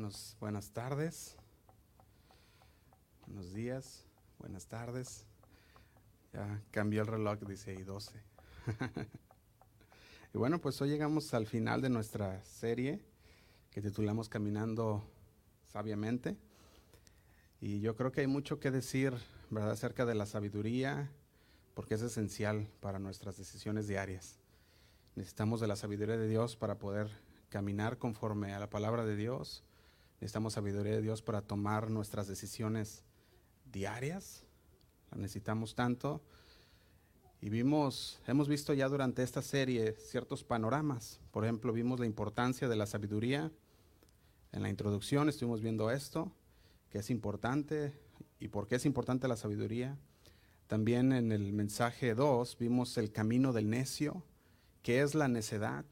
Buenos, buenas tardes. Buenos días. Buenas tardes. Ya cambió el reloj, dice ahí 12. y bueno, pues hoy llegamos al final de nuestra serie que titulamos Caminando sabiamente. Y yo creo que hay mucho que decir, ¿verdad?, acerca de la sabiduría, porque es esencial para nuestras decisiones diarias. Necesitamos de la sabiduría de Dios para poder caminar conforme a la palabra de Dios. Necesitamos sabiduría de Dios para tomar nuestras decisiones diarias. La necesitamos tanto. Y vimos, hemos visto ya durante esta serie ciertos panoramas. Por ejemplo, vimos la importancia de la sabiduría. En la introducción estuvimos viendo esto, que es importante y por qué es importante la sabiduría. También en el mensaje 2 vimos el camino del necio, qué es la necedad,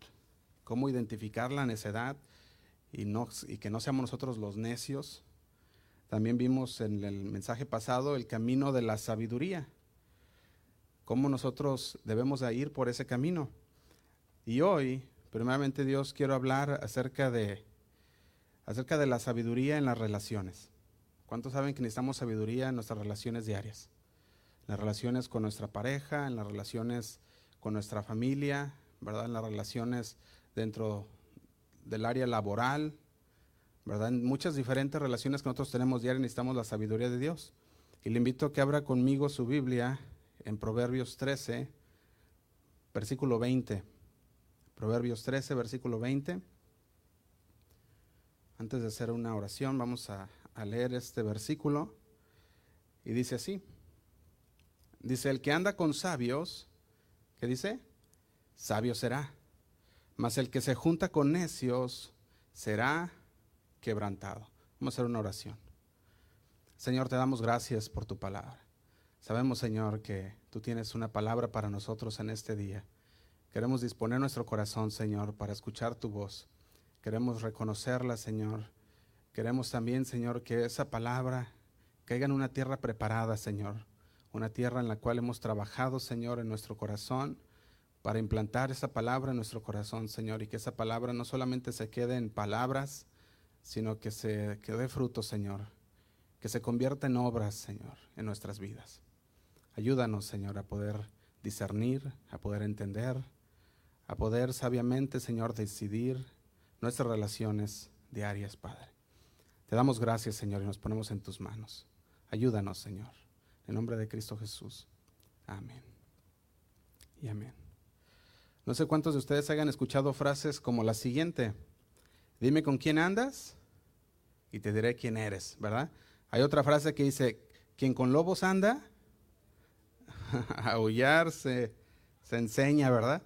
cómo identificar la necedad y, que no seamos nosotros los necios. También vimos en el mensaje pasado el camino de la sabiduría, cómo nosotros debemos de ir por ese camino. Y hoy, primeramente Dios, quiero hablar acerca de, acerca de la sabiduría en las relaciones. ¿Cuántos saben que necesitamos sabiduría en nuestras relaciones diarias? En las relaciones con nuestra pareja, en las relaciones con nuestra familia, ¿verdad? En las relaciones dentro del área laboral, ¿verdad? En muchas diferentes relaciones que nosotros tenemos diariamente necesitamos la sabiduría de Dios. Y le invito a que abra conmigo su Biblia en Proverbios 13, versículo 20. Proverbios 13, versículo 20. Antes de hacer una oración, vamos a, a leer este versículo. Y dice así. Dice, el que anda con sabios, ¿qué dice? Sabio será mas el que se junta con necios será quebrantado. Vamos a hacer una oración. Señor, te damos gracias por tu palabra. Sabemos, Señor, que tú tienes una palabra para nosotros en este día. Queremos disponer nuestro corazón, Señor, para escuchar tu voz. Queremos reconocerla, Señor. Queremos también, Señor, que esa palabra caiga en una tierra preparada, Señor. Una tierra en la cual hemos trabajado, Señor, en nuestro corazón para implantar esa palabra en nuestro corazón, Señor, y que esa palabra no solamente se quede en palabras, sino que se que dé fruto, Señor, que se convierta en obras, Señor, en nuestras vidas. Ayúdanos, Señor, a poder discernir, a poder entender, a poder sabiamente, Señor, decidir nuestras relaciones diarias, Padre. Te damos gracias, Señor, y nos ponemos en tus manos. Ayúdanos, Señor. En nombre de Cristo Jesús. Amén. Y amén. No sé cuántos de ustedes hayan escuchado frases como la siguiente. Dime con quién andas y te diré quién eres, ¿verdad? Hay otra frase que dice, quien con lobos anda, aullar se, se enseña, ¿verdad?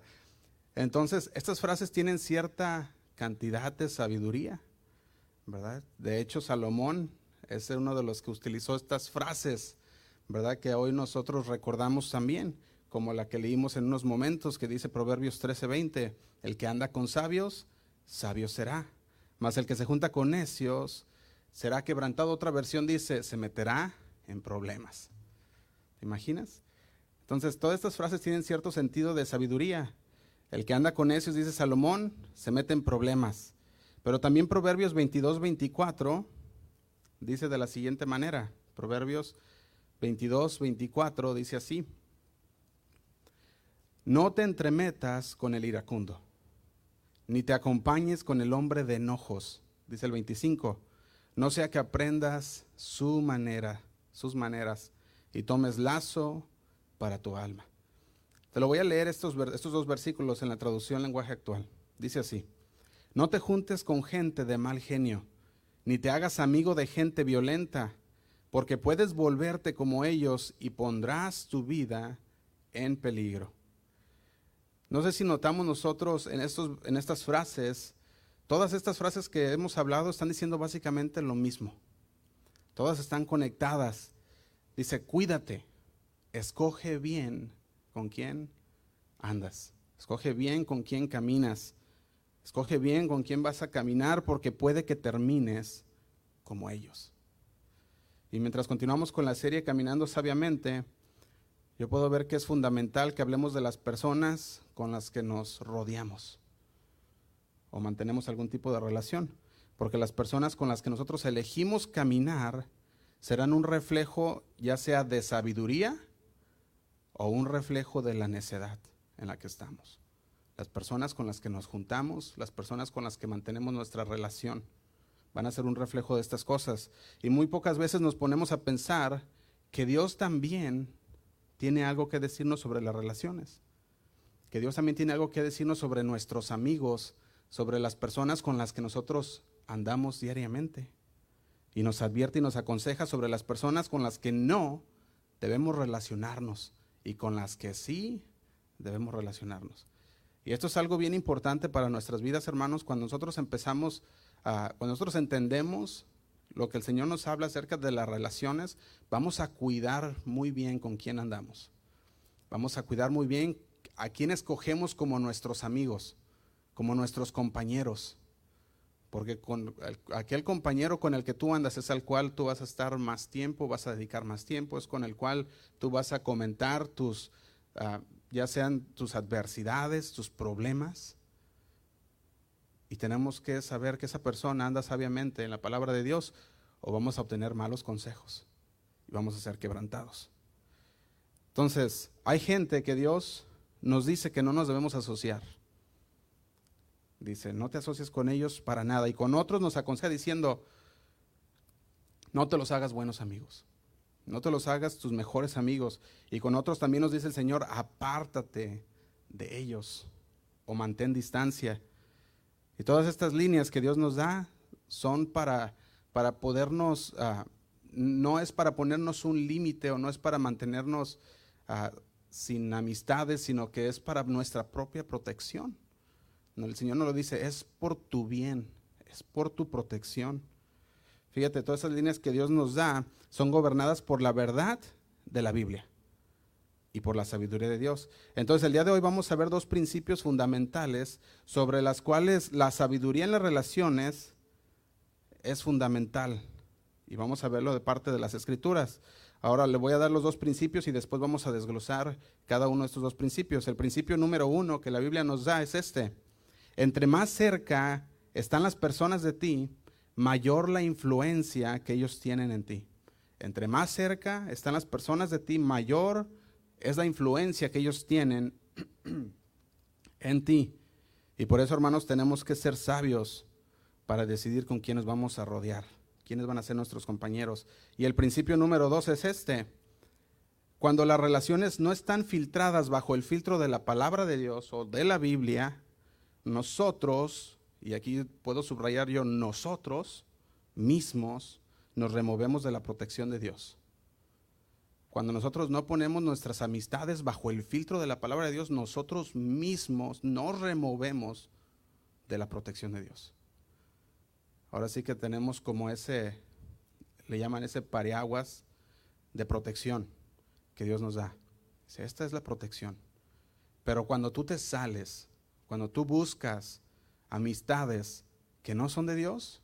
Entonces, estas frases tienen cierta cantidad de sabiduría, ¿verdad? De hecho, Salomón es uno de los que utilizó estas frases, ¿verdad? Que hoy nosotros recordamos también como la que leímos en unos momentos, que dice Proverbios 13:20, el que anda con sabios, sabio será, mas el que se junta con necios, será quebrantado. Otra versión dice, se meterá en problemas. ¿Te imaginas? Entonces, todas estas frases tienen cierto sentido de sabiduría. El que anda con necios, dice Salomón, se mete en problemas. Pero también Proverbios 22, 24 dice de la siguiente manera. Proverbios 22, 24 dice así. No te entremetas con el iracundo, ni te acompañes con el hombre de enojos, dice el 25. No sea que aprendas su manera, sus maneras, y tomes lazo para tu alma. Te lo voy a leer estos, estos dos versículos en la traducción lenguaje actual. Dice así, no te juntes con gente de mal genio, ni te hagas amigo de gente violenta, porque puedes volverte como ellos y pondrás tu vida en peligro. No sé si notamos nosotros en, estos, en estas frases, todas estas frases que hemos hablado están diciendo básicamente lo mismo. Todas están conectadas. Dice, cuídate, escoge bien con quién andas, escoge bien con quién caminas, escoge bien con quién vas a caminar porque puede que termines como ellos. Y mientras continuamos con la serie Caminando Sabiamente, yo puedo ver que es fundamental que hablemos de las personas con las que nos rodeamos o mantenemos algún tipo de relación. porque las personas con las que nosotros elegimos caminar serán un reflejo ya sea de sabiduría o un reflejo de la necedad en la que estamos. Las personas con las que nos juntamos, las personas con las que mantenemos nuestra relación, van a ser un reflejo de estas cosas. Y muy pocas veces nos ponemos a pensar que Dios también tiene algo que decirnos sobre las relaciones, que Dios también tiene algo que decirnos sobre nuestros amigos, sobre las personas con las que nosotros andamos diariamente. Y nos advierte y nos aconseja sobre las personas con las que no debemos relacionarnos y con las que sí debemos relacionarnos. Y esto es algo bien importante para nuestras vidas, hermanos, cuando nosotros empezamos, a, cuando nosotros entendemos lo que el Señor nos habla acerca de las relaciones, vamos a cuidar muy bien con quién andamos. Vamos a cuidar muy bien a quién escogemos como nuestros amigos, como nuestros compañeros. Porque con aquel compañero con el que tú andas es al cual tú vas a estar más tiempo, vas a dedicar más tiempo, es con el cual tú vas a comentar tus, uh, ya sean tus adversidades, tus problemas. Y tenemos que saber que esa persona anda sabiamente en la palabra de Dios o vamos a obtener malos consejos y vamos a ser quebrantados. Entonces, hay gente que Dios nos dice que no nos debemos asociar. Dice, no te asocies con ellos para nada. Y con otros nos aconseja diciendo, no te los hagas buenos amigos. No te los hagas tus mejores amigos. Y con otros también nos dice el Señor, apártate de ellos o mantén distancia. Y todas estas líneas que Dios nos da son para, para podernos, uh, no es para ponernos un límite o no es para mantenernos uh, sin amistades, sino que es para nuestra propia protección. El Señor no lo dice, es por tu bien, es por tu protección. Fíjate, todas esas líneas que Dios nos da son gobernadas por la verdad de la Biblia y por la sabiduría de Dios. Entonces, el día de hoy vamos a ver dos principios fundamentales sobre las cuales la sabiduría en las relaciones es fundamental. Y vamos a verlo de parte de las escrituras. Ahora le voy a dar los dos principios y después vamos a desglosar cada uno de estos dos principios. El principio número uno que la Biblia nos da es este. Entre más cerca están las personas de ti, mayor la influencia que ellos tienen en ti. Entre más cerca están las personas de ti, mayor es la influencia que ellos tienen en ti. Y por eso, hermanos, tenemos que ser sabios para decidir con quiénes vamos a rodear, quiénes van a ser nuestros compañeros. Y el principio número dos es este. Cuando las relaciones no están filtradas bajo el filtro de la palabra de Dios o de la Biblia, nosotros, y aquí puedo subrayar yo, nosotros mismos nos removemos de la protección de Dios. Cuando nosotros no ponemos nuestras amistades bajo el filtro de la palabra de Dios, nosotros mismos nos removemos de la protección de Dios. Ahora sí que tenemos como ese, le llaman ese pareaguas de protección que Dios nos da. Esta es la protección. Pero cuando tú te sales cuando tú buscas amistades que no son de Dios,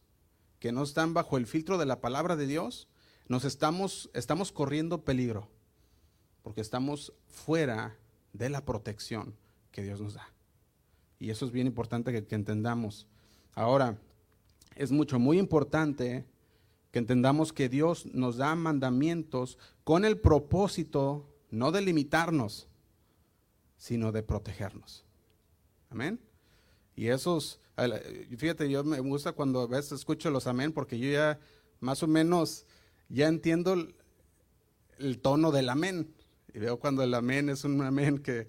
que no están bajo el filtro de la palabra de Dios, nos estamos, estamos corriendo peligro, porque estamos fuera de la protección que Dios nos da. Y eso es bien importante que, que entendamos. Ahora, es mucho, muy importante que entendamos que Dios nos da mandamientos con el propósito no de limitarnos, sino de protegernos. Amén. Y esos, fíjate, yo me gusta cuando a veces escucho los amén porque yo ya más o menos ya entiendo el, tono del amén. Y veo cuando el amén es un amén que,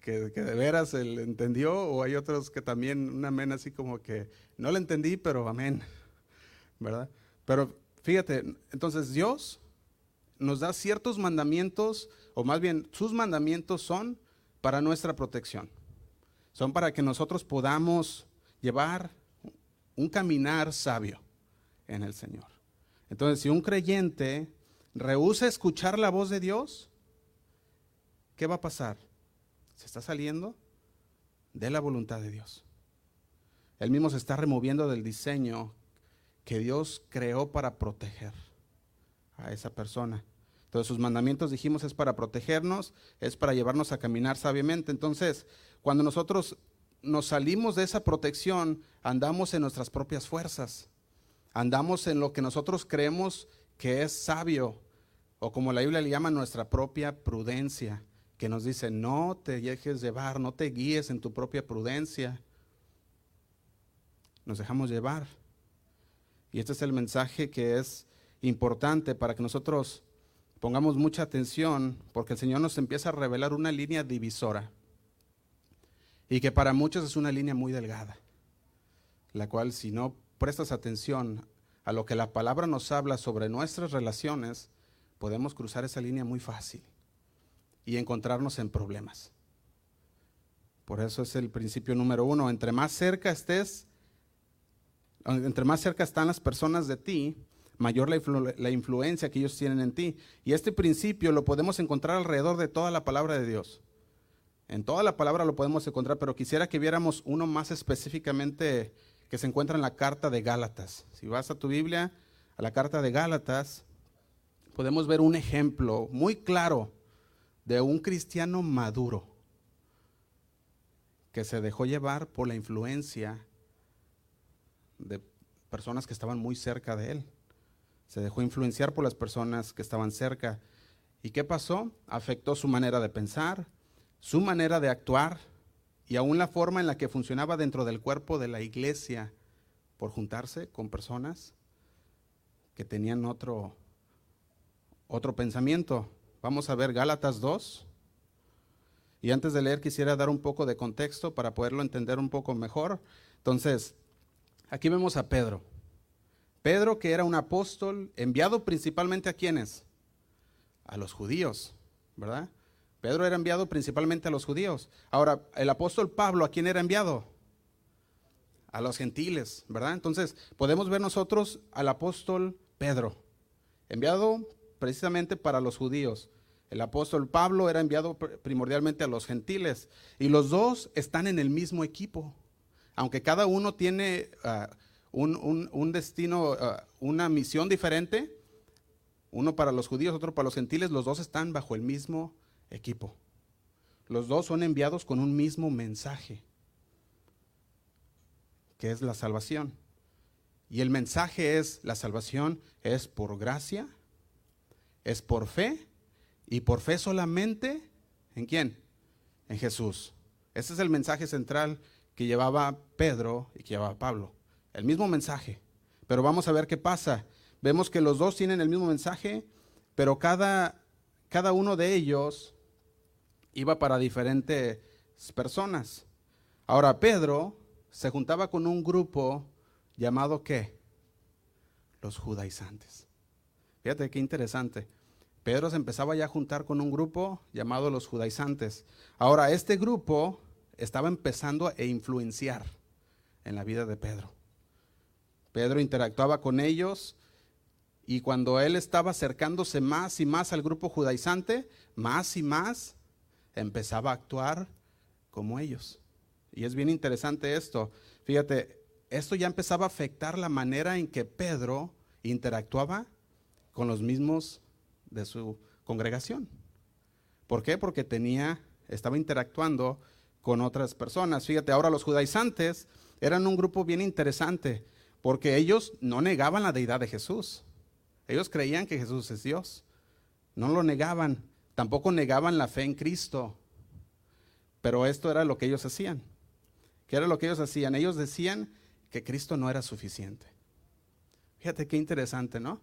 que, de veras él entendió o hay otros que también un amén así como que no lo entendí, pero amén. ¿Verdad? Pero fíjate, entonces Dios nos da ciertos mandamientos, o más bien sus mandamientos son para nuestra protección son para que nosotros podamos llevar un caminar sabio en el Señor. Entonces, si un creyente rehúsa escuchar la voz de Dios, ¿qué va a pasar? Se está saliendo de la voluntad de Dios. Él mismo se está removiendo del diseño que Dios creó para proteger a esa persona. Entonces sus mandamientos dijimos es para protegernos, es para llevarnos a caminar sabiamente. Entonces, cuando nosotros nos salimos de esa protección, andamos en nuestras propias fuerzas. Andamos en lo que nosotros creemos que es sabio, o como la Biblia le llama, nuestra propia prudencia, que nos dice, no te dejes llevar, no te guíes en tu propia prudencia. Nos dejamos llevar. Y este es el mensaje que es importante para que nosotros pongamos mucha atención, porque el Señor nos empieza a revelar una línea divisora, y que para muchos es una línea muy delgada, la cual si no prestas atención a lo que la palabra nos habla sobre nuestras relaciones, podemos cruzar esa línea muy fácil y encontrarnos en problemas. Por eso es el principio número uno. Entre más cerca estés, entre más cerca están las personas de ti, mayor la, la, influencia que ellos tienen en ti. Y este principio lo podemos encontrar alrededor de toda la palabra de Dios. En toda la palabra lo podemos encontrar, pero quisiera que viéramos uno más específicamente que se encuentra en la carta de Gálatas. Si vas a tu Biblia, a la carta de Gálatas, podemos ver un ejemplo muy claro de un cristiano maduro que se dejó llevar por la influencia de personas que estaban muy cerca de él. Se dejó influenciar por las personas que estaban cerca. ¿Y qué pasó? Afectó su manera de pensar, su manera de actuar y aún la forma en la que funcionaba dentro del cuerpo de la iglesia por juntarse con personas que tenían otro otro pensamiento. Vamos a ver Gálatas 2. Y antes de leer quisiera dar un poco de contexto para poderlo entender un poco mejor. Entonces, aquí vemos a Pedro. Pedro que era un apóstol enviado principalmente a quienes? A los judíos, ¿verdad? Pedro era enviado principalmente a los judíos. Ahora, el apóstol Pablo, ¿a quién era enviado? A los gentiles, ¿verdad? Entonces, podemos ver nosotros al apóstol Pedro, enviado precisamente para los judíos. El apóstol Pablo era enviado primordialmente a los gentiles y los dos están en el mismo equipo, aunque cada uno tiene ah, un, destino, ah, una misión diferente, uno para los judíos, otro para los gentiles, los dos están bajo el mismo equipo. Los dos son enviados con un mismo mensaje, que es la salvación. Y el mensaje es, la salvación es por gracia es por fe y por fe solamente en quién? En Jesús. Ese es el mensaje central que llevaba Pedro y que llevaba Pablo. El mismo mensaje. Pero vamos a ver qué pasa. Vemos que los dos tienen el mismo mensaje, pero cada, cada uno de ellos iba para diferentes personas. Ahora, Pedro se juntaba con un grupo llamado ¿qué? Los judaizantes. Fíjate qué interesante. Pedro se empezaba ya a juntar con un grupo llamado los judaizantes. Ahora, este grupo estaba empezando a influenciar en la vida de Pedro. Pedro interactuaba con ellos y cuando él estaba acercándose más y más al grupo judaizante, más y más empezaba a actuar como ellos. Y es bien interesante esto. Fíjate, esto ya empezaba a afectar la manera en que Pedro interactuaba con los mismos de su congregación. ¿Por qué? Porque tenía, estaba interactuando con otras personas. Fíjate, ahora los judaizantes eran un grupo bien interesante, porque ellos no negaban la deidad de Jesús. Ellos creían que Jesús es Dios. No lo negaban, tampoco negaban la fe en Cristo. Pero esto era lo que ellos hacían. ¿Qué era lo que ellos hacían? Ellos decían que Cristo no era suficiente. Fíjate qué interesante, ¿no?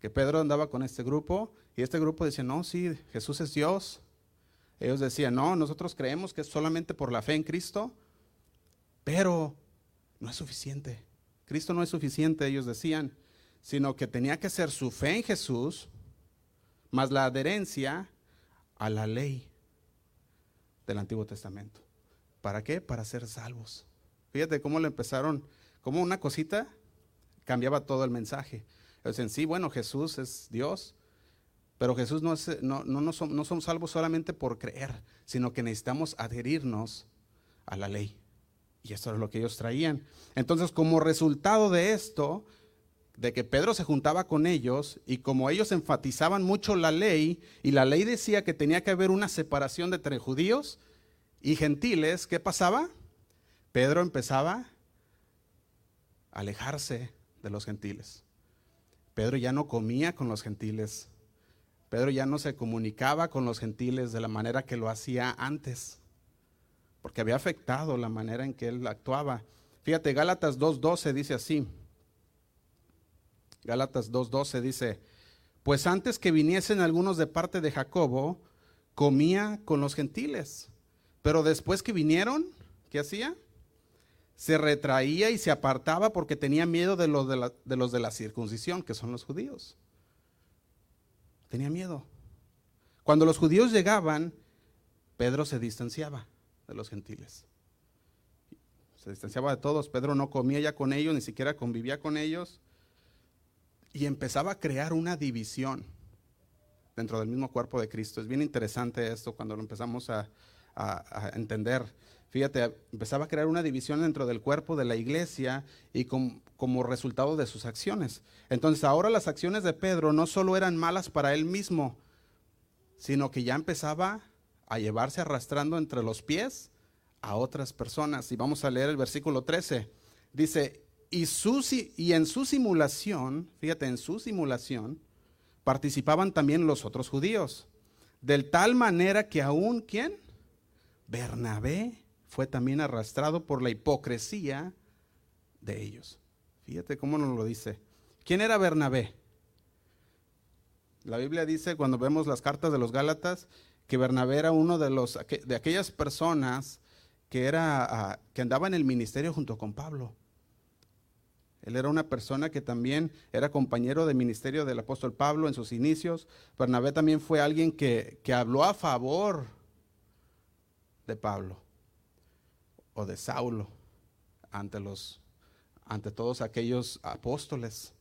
que Pedro andaba con este grupo y este grupo decía, no, sí, Jesús es Dios. Ellos decían, no, nosotros creemos que es solamente por la fe en Cristo, pero no es suficiente. Cristo no es suficiente, ellos decían, sino que tenía que ser su fe en Jesús más la adherencia a la ley del Antiguo Testamento. ¿Para qué? Para ser salvos. Fíjate cómo le empezaron, como una cosita cambiaba todo el mensaje. Dicen, sí, bueno, Jesús es Dios, pero Jesús no, es, no, no, no, somos, no somos salvos solamente por creer, sino que necesitamos adherirnos a la ley. Y eso es lo que ellos traían. Entonces, como resultado de esto, de que Pedro se juntaba con ellos y como ellos enfatizaban mucho la ley y la ley decía que tenía que haber una separación entre judíos y gentiles, ¿qué pasaba? Pedro empezaba a alejarse de los gentiles. Pedro ya no comía con los gentiles. Pedro ya no se comunicaba con los gentiles de la manera que lo hacía antes, porque había afectado la manera en que él actuaba. Fíjate, Gálatas 2.12 dice así. Gálatas 2.12 dice, pues antes que viniesen algunos de parte de Jacobo, comía con los gentiles. Pero después que vinieron, ¿qué hacía? Se retraía y se apartaba porque tenía miedo de los de la, de los de la circuncisión, que son los judíos. Tenía miedo. Cuando los judíos llegaban, Pedro se distanciaba de los gentiles. Se distanciaba de todos. Pedro no comía ya con ellos, ni siquiera convivía con ellos y empezaba a crear una división dentro del mismo cuerpo de Cristo. Es bien interesante esto cuando lo empezamos a, entender. Fíjate, empezaba a crear una división dentro del cuerpo de la iglesia y como resultado de sus acciones. Entonces ahora las acciones de Pedro no solo eran malas para él mismo, sino que ya empezaba a llevarse arrastrando entre los pies a otras personas. Y vamos a leer el versículo 13. Dice, y, en su simulación, fíjate, en su simulación, participaban también los otros judíos. De tal manera que aún, ¿quién? Bernabé fue también arrastrado por la hipocresía de ellos. Fíjate cómo nos lo dice. ¿Quién era Bernabé? La Biblia dice, cuando vemos las cartas de los Gálatas, que Bernabé era uno de, los, de aquellas personas que, era, ah, que andaba en el ministerio junto con Pablo. Él era una persona que también era compañero de ministerio del apóstol Pablo en sus inicios. Bernabé también fue alguien que, habló a favor de Pablo o de Saulo ante, los, ante todos aquellos apóstoles.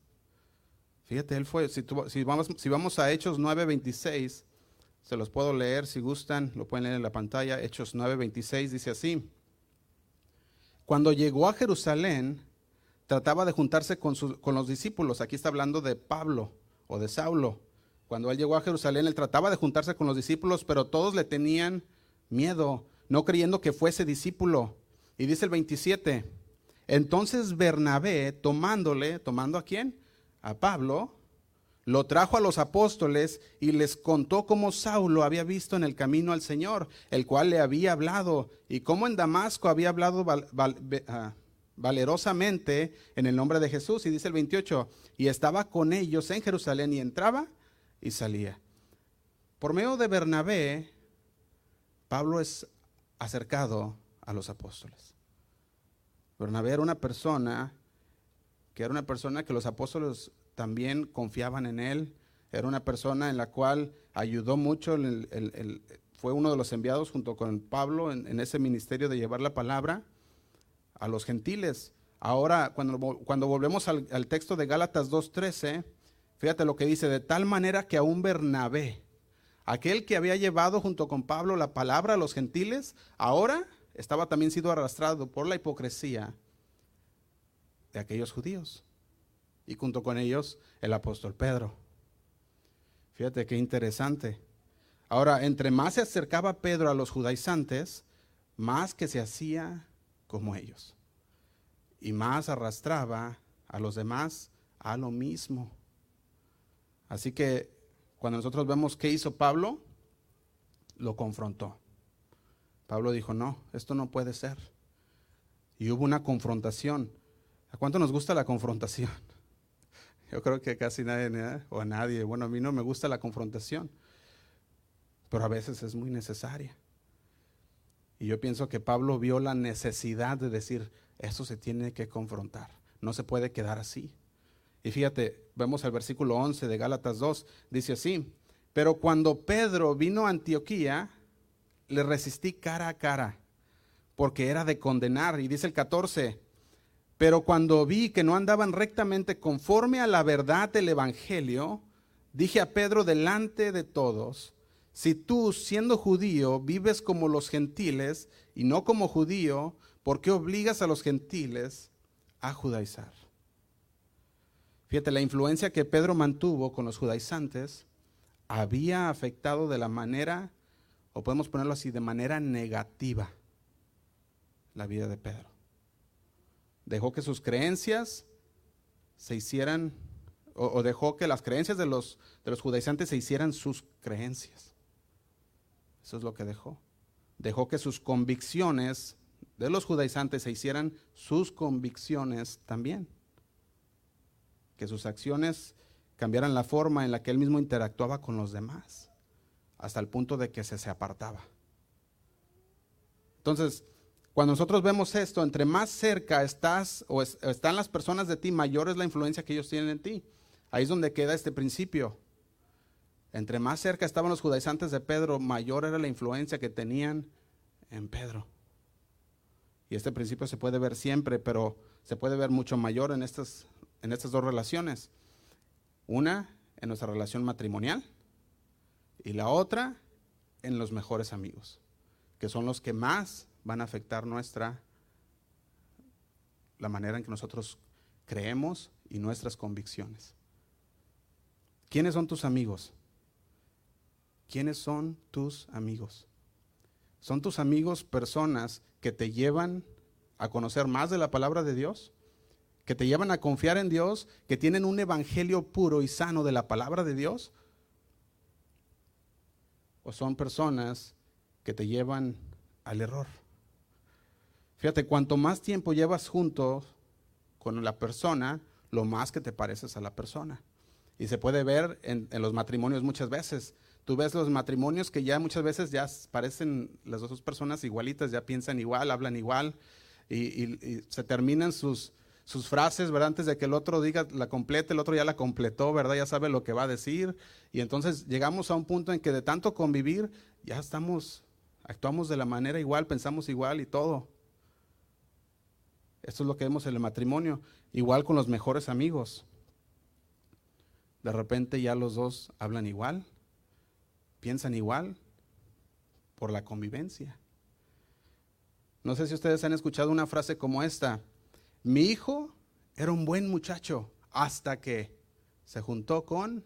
Fíjate, él fue, si, si, vamos, si vamos a Hechos 9:26, se los puedo leer si gustan, lo pueden leer en la pantalla. Hechos 9:26 dice así. Cuando llegó a Jerusalén, trataba de juntarse con, con los discípulos. Aquí está hablando de Pablo o de Saulo. Cuando él llegó a Jerusalén, él trataba de juntarse con los discípulos, pero todos le tenían miedo, no creyendo que fuese discípulo. Y dice el 27, entonces Bernabé, tomándole, tomando a quién? A Pablo, lo trajo a los apóstoles y les contó cómo Saulo había visto en el camino al Señor, el cual le había hablado, y cómo en Damasco había hablado ah, valerosamente en el nombre de Jesús. Y dice el 28, y estaba con ellos en Jerusalén y entraba y salía. Por medio de Bernabé, Pablo es acercado a los apóstoles. Bernabé era una persona que era una persona que los apóstoles también confiaban en él, era una persona en la cual ayudó mucho, fue uno de los enviados junto con Pablo en ese ministerio de llevar la palabra a los gentiles. Ahora, cuando, cuando volvemos al, texto de Gálatas 2.13, fíjate lo que dice, de tal manera que aún Bernabé, aquel que había llevado junto con Pablo la palabra a los gentiles, ahora estaba también sido arrastrado por la hipocresía de aquellos judíos. Y junto con ellos el apóstol Pedro. Fíjate qué interesante. Ahora, entre más se acercaba Pedro a los judaizantes, más que se hacía como ellos. Y más arrastraba a los demás a lo mismo. Así que cuando nosotros vemos qué hizo Pablo, lo confrontó. Pablo dijo, no, esto no puede ser. Y hubo una confrontación. ¿A cuánto nos gusta la confrontación? Yo creo que casi nadie, o a nadie, bueno, a mí no me gusta la confrontación, pero a veces es muy necesaria. Y yo pienso que Pablo vio la necesidad de decir, eso se tiene que confrontar, no se puede quedar así. Y fíjate, vemos el versículo 11 de Gálatas 2, dice así, pero cuando Pedro vino a Antioquía, le resistí cara a cara, porque era de condenar. Y dice el 14, pero cuando vi que no andaban rectamente conforme a la verdad del Evangelio, dije a Pedro delante de todos, si tú, siendo judío, vives como los gentiles y no como judío, ¿por qué obligas a los gentiles a judaizar? Fíjate, la influencia que Pedro mantuvo con los judaizantes había afectado de la manera o podemos ponerlo así, de manera negativa la vida de Pedro. Dejó que sus creencias se hicieran, o, dejó que las creencias de los, de los judaizantes se hicieran sus creencias. Eso es lo que dejó. Dejó que sus convicciones de los judaizantes se hicieran sus convicciones también. Que sus acciones cambiaran la forma en la que él mismo interactuaba con los demás, hasta el punto de que se, se apartaba. Entonces, cuando nosotros vemos esto, entre más cerca estás o están las personas de ti, mayor es la influencia que ellos tienen en ti. Ahí es donde queda este principio. Entre más cerca estaban los judaizantes de Pedro, mayor era la influencia que tenían en Pedro. Y este principio se puede ver siempre, pero se puede ver mucho mayor en estas, en estas dos relaciones. Una en nuestra relación matrimonial y la otra en los mejores amigos, que son los que más van a afectar nuestra la manera en que nosotros creemos y nuestras convicciones. ¿Quiénes son tus amigos? ¿Quiénes son tus amigos? ¿Son tus amigos personas que te llevan a conocer más de la palabra de Dios? que te llevan a confiar en Dios, que tienen un evangelio puro y sano de la palabra de Dios? ¿O son personas que te llevan al error? Fíjate, cuanto más tiempo llevas junto con la persona, lo más que te pareces a la persona. Y se puede ver en, los matrimonios muchas veces. Tú ves los matrimonios que ya muchas veces ya parecen las dos personas igualitas, ya piensan igual, hablan igual y se terminan sus, sus frases, ¿verdad? Antes de que el otro diga la complete, el otro ya la completó, ¿verdad? Ya sabe lo que va a decir. Y entonces llegamos a un punto en que de tanto convivir, ya estamos, actuamos de la manera igual, pensamos igual y todo. Esto es lo que vemos en el matrimonio. Igual con los mejores amigos. De repente ya los dos hablan igual, piensan igual por la convivencia. No sé si ustedes han escuchado una frase como esta. Mi hijo era un buen muchacho hasta que se juntó con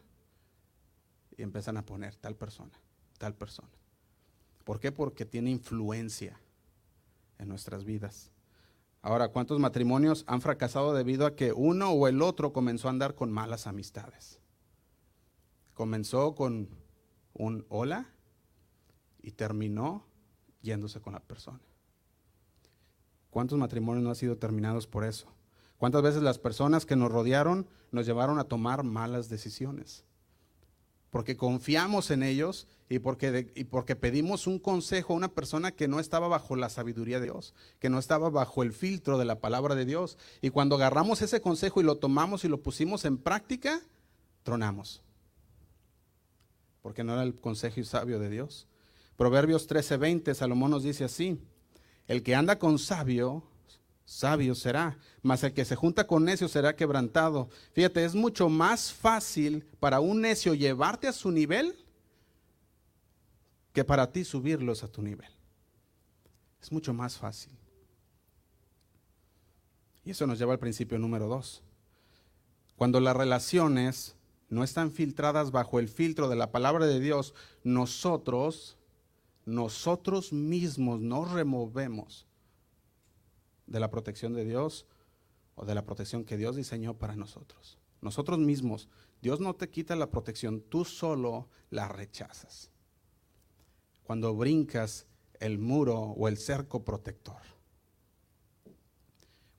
y empiezan a poner tal persona, tal persona. ¿Por qué? Porque tiene influencia en nuestras vidas. Ahora, ¿cuántos matrimonios han fracasado debido a que uno o el otro comenzó a andar con malas amistades? Comenzó con un hola y terminó yéndose con la persona. ¿Cuántos matrimonios no han sido terminados por eso? ¿Cuántas veces las personas que nos rodearon nos llevaron a tomar malas decisiones? Porque confiamos en ellos y porque, y porque pedimos un consejo a una persona que no estaba bajo la sabiduría de Dios, que no estaba bajo el filtro de la palabra de Dios. Y cuando agarramos ese consejo y lo tomamos y lo pusimos en práctica, tronamos. Porque no era el consejo sabio de Dios. Proverbios 13:20, Salomón nos dice así, el que anda con sabio, sabio será, mas el que se junta con necio será quebrantado. Fíjate, es mucho más fácil para un necio llevarte a su nivel que para ti subirlos a tu nivel. Es mucho más fácil. Y eso nos lleva al principio número dos. Cuando las relaciones no están filtradas bajo el filtro de la palabra de Dios, nosotros nosotros mismos nos removemos de la protección de Dios o de la protección que Dios diseñó para nosotros. Nosotros mismos, Dios no te quita la protección, tú solo la rechazas. Cuando brincas el muro o el cerco protector.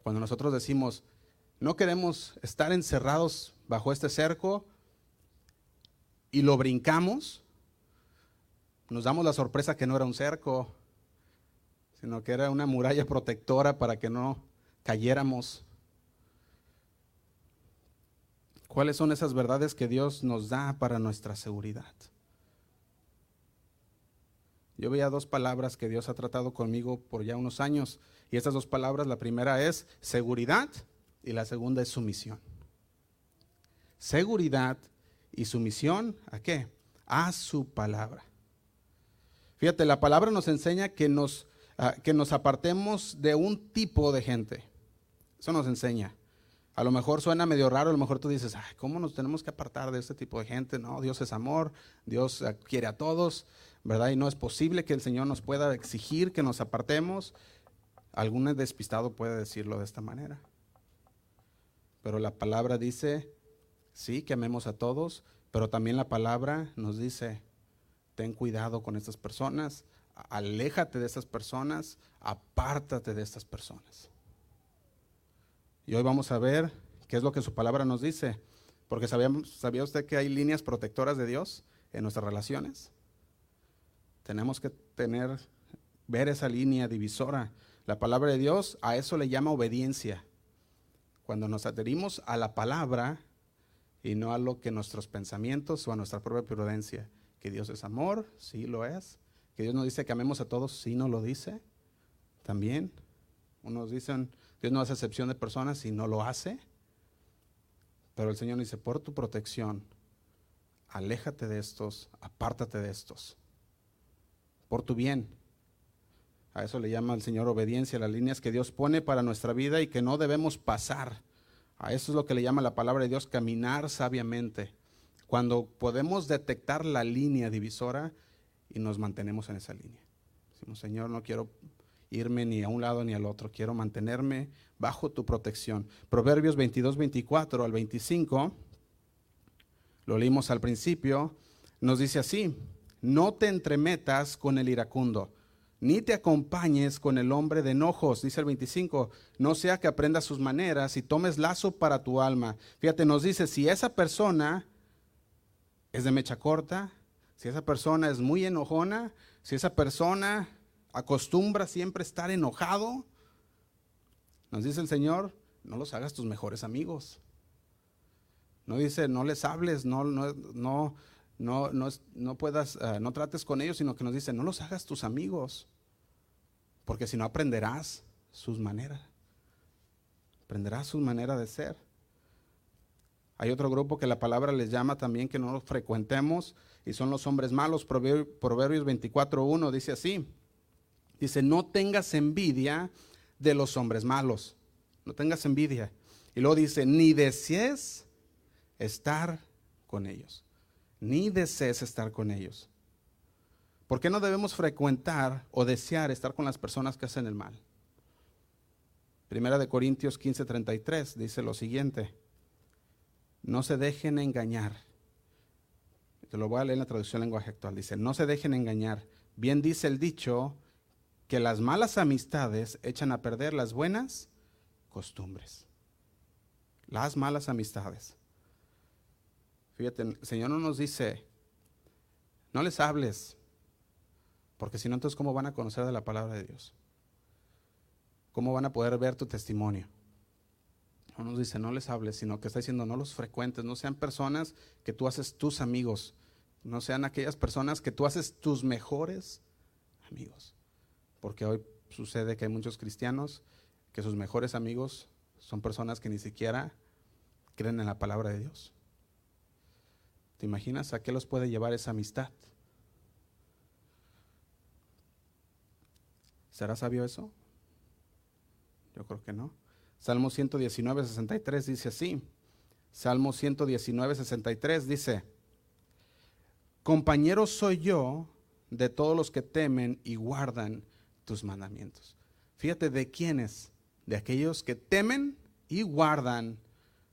Cuando nosotros decimos, no queremos estar encerrados bajo este cerco y lo brincamos, nos damos la sorpresa que no era un cerco, sino que era una muralla protectora para que no cayéramos. ¿Cuáles son esas verdades que Dios nos da para nuestra seguridad? Yo veía dos palabras que Dios ha tratado conmigo por ya unos años, y estas dos palabras, la primera es seguridad y la segunda es sumisión. Seguridad y sumisión, ¿a qué? A su palabra. Fíjate, la palabra nos enseña que nos, ah, que nos apartemos de un tipo de gente. Eso nos enseña. A lo mejor suena medio raro, a lo mejor tú dices, Ay, ¿cómo nos tenemos que apartar de este tipo de gente? No, Dios es amor, Dios eh, quiere a todos, ¿verdad? Y no es posible que el Señor nos pueda exigir que nos apartemos. Algún despistado puede decirlo de esta manera. Pero la palabra dice, sí, que amemos a todos, pero también la palabra nos dice, ten cuidado con estas personas, aléjate de estas personas, apártate de estas personas. Y hoy vamos a ver qué es lo que su palabra nos dice. Porque ¿sabía usted que hay líneas protectoras de Dios en nuestras relaciones? Tenemos que tener, ver esa línea divisora. La palabra de Dios a eso le llama obediencia. Cuando nos adherimos a la palabra y no a lo que nuestros pensamientos o a nuestra propia prudencia. Que Dios es amor, sí lo es. Que Dios nos dice que amemos a todos, sí no lo dice. También. Unos dicen, Dios no hace excepción de personas y no lo hace. Pero el Señor dice, por tu protección, aléjate de estos, apártate de estos. Por tu bien. A eso le llama el Señor obediencia, las líneas que Dios pone para nuestra vida y que no debemos pasar. A eso es lo que le llama la palabra de Dios, caminar sabiamente. Cuando podemos detectar la línea divisora y nos mantenemos en esa línea. Decimos, Señor, no quiero irme ni a un lado ni al otro, quiero mantenerme bajo tu protección. Proverbios 22, 24 al 25, lo leímos al principio, nos dice así, no te entremetas con el iracundo, ni te acompañes con el hombre de enojos, dice el 25, no sea que aprendas sus maneras y tomes lazo para tu alma. Fíjate, nos dice, si esa persona es de mecha corta, si esa persona es muy enojona, si esa persona acostumbra siempre estar enojado, nos dice el Señor, no los hagas tus mejores amigos. No dice, no les hables, no, no, no, no, no, puedas, eh, no trates con ellos, sino que nos dice, no los hagas tus amigos, porque si no aprenderás sus maneras, aprenderás su manera de ser. Hay otro grupo que la palabra les llama también que no los frecuentemos y son los hombres malos. Proverbios 24.1 dice así, Dice, no tengas envidia de los hombres malos. No tengas envidia. Y luego dice, ni desees estar con ellos. Ni desees estar con ellos. ¿Por qué no debemos frecuentar o desear estar con las personas que hacen el mal? Primera de Corintios 15:33 dice lo siguiente, no se dejen engañar. Te lo voy a leer en la traducción lenguaje actual. Dice, no se dejen engañar. Bien dice el dicho, que las malas amistades echan a perder las buenas costumbres. Las malas amistades. Fíjate, el Señor no nos dice, no les hables, porque si no, entonces, ¿cómo van a conocer de la palabra de Dios? ¿Cómo van a poder ver tu testimonio? No nos dice, no les hables, sino que está diciendo, no los frecuentes, no sean personas que tú haces tus amigos, no sean aquellas personas que tú haces tus mejores amigos porque hoy sucede que hay muchos cristianos que sus mejores amigos son personas que ni siquiera creen en la palabra de Dios. ¿Te imaginas a qué los puede llevar esa amistad? ¿Será sabio eso? Yo creo que no. Salmo 119, 63 dice así. Salmo 119, 63 dice, compañero soy yo de todos los que temen y guardan tus mandamientos. Fíjate de quiénes, de aquellos que temen y guardan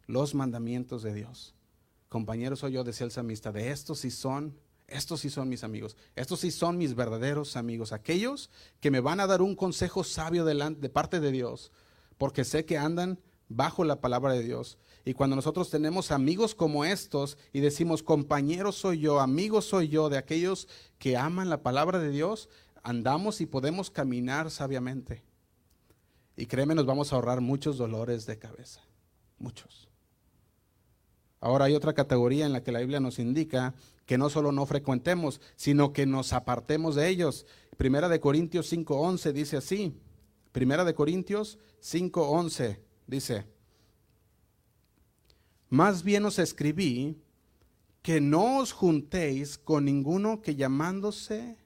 los mandamientos de Dios. Compañeros, soy yo, decía el samista, de estos sí son, estos sí son mis amigos, estos sí son mis verdaderos amigos, aquellos que me van a dar un consejo sabio de, de parte de Dios, porque sé que andan bajo la palabra de Dios. Y cuando nosotros tenemos amigos como estos y decimos, compañeros soy yo, amigos soy yo, de aquellos que aman la palabra de Dios, andamos y podemos caminar sabiamente. Y créeme, nos vamos a ahorrar muchos dolores de cabeza. Muchos. Ahora hay otra categoría en la que la Biblia nos indica que no solo no frecuentemos, sino que nos apartemos de ellos. Primera de Corintios 5:11 dice así. Primera de Corintios 5:11 dice, más bien os escribí que no os juntéis con ninguno que llamándose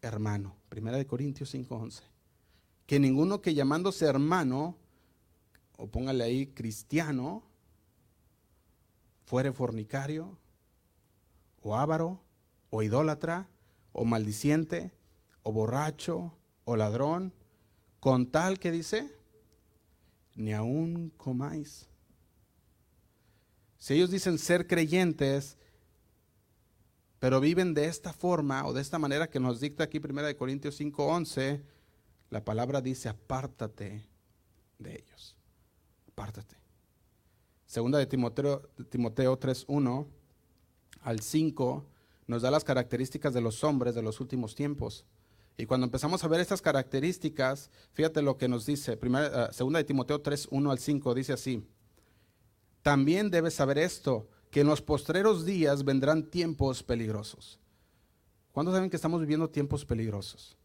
hermano. Primera de Corintios 5:11. Que ninguno que llamándose hermano o póngale ahí cristiano, fuere fornicario, o avaro, o idólatra, o maldiciente, o borracho, o ladrón, con tal que dice, ni aún comáis. Si ellos dicen ser creyentes, pero viven de esta forma o de esta manera que nos dicta aquí 1 Corintios 5:11, la palabra dice, apártate de ellos. Apártate. Segunda de Timoteo, Timoteo 3:1 al 5 nos da las características de los hombres de los últimos tiempos. Y cuando empezamos a ver estas características, fíjate lo que nos dice, primera, eh, segunda de Timoteo 3, 1 al 5, dice así, también debes saber esto, que en los postreros días vendrán tiempos peligrosos. ¿Cuándo saben que estamos viviendo tiempos peligrosos?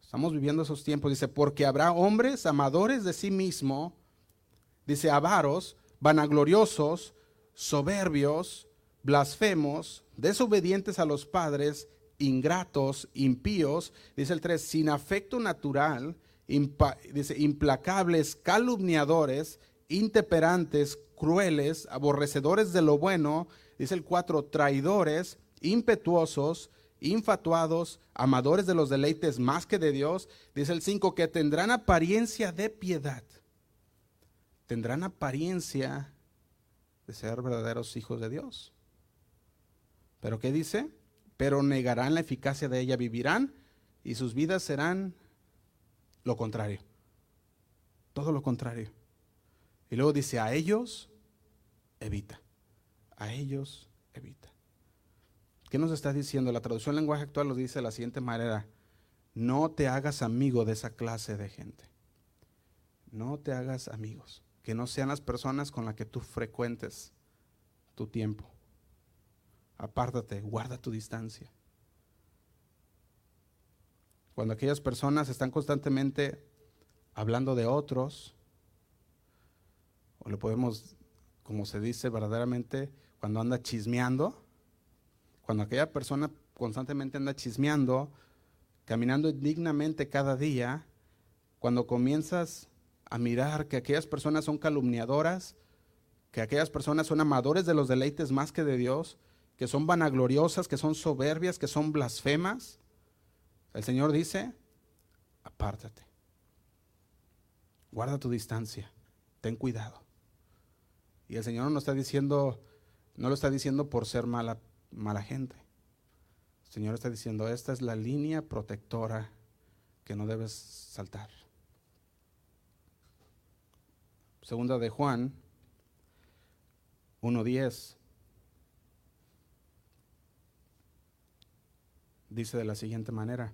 Estamos viviendo esos tiempos, dice, porque habrá hombres amadores de sí mismo, dice, avaros, vanagloriosos, soberbios, blasfemos, desobedientes a los padres, ingratos, impíos, dice el 3, sin afecto natural, dice, implacables, calumniadores, intemperantes, crueles, aborrecedores de lo bueno, dice el 4, traidores, impetuosos, infatuados, amadores de los deleites más que de Dios, dice el 5, que tendrán apariencia de piedad, tendrán apariencia de ser verdaderos hijos de Dios. Pero ¿qué dice? pero negarán la eficacia de ella, vivirán y sus vidas serán lo contrario. Todo lo contrario. Y luego dice, a ellos evita. A ellos evita. ¿Qué nos está diciendo? La traducción lenguaje actual nos dice de la siguiente manera. No te hagas amigo de esa clase de gente. No te hagas amigos. Que no sean las personas con las que tú frecuentes tu tiempo apártate, guarda tu distancia. Cuando aquellas personas están constantemente hablando de otros, o le podemos, como se dice verdaderamente, cuando anda chismeando, cuando aquella persona constantemente anda chismeando, caminando dignamente cada día, cuando comienzas a mirar que aquellas personas son calumniadoras, que aquellas personas son amadores de los deleites más que de Dios, que son vanagloriosas, que son soberbias, que son blasfemas. El Señor dice, apártate. Guarda tu distancia. Ten cuidado. Y el Señor no está diciendo, no lo está diciendo por ser mala, mala gente. El Señor está diciendo, esta es la línea protectora que no debes saltar. Segunda de Juan 1.10 dice de la siguiente manera,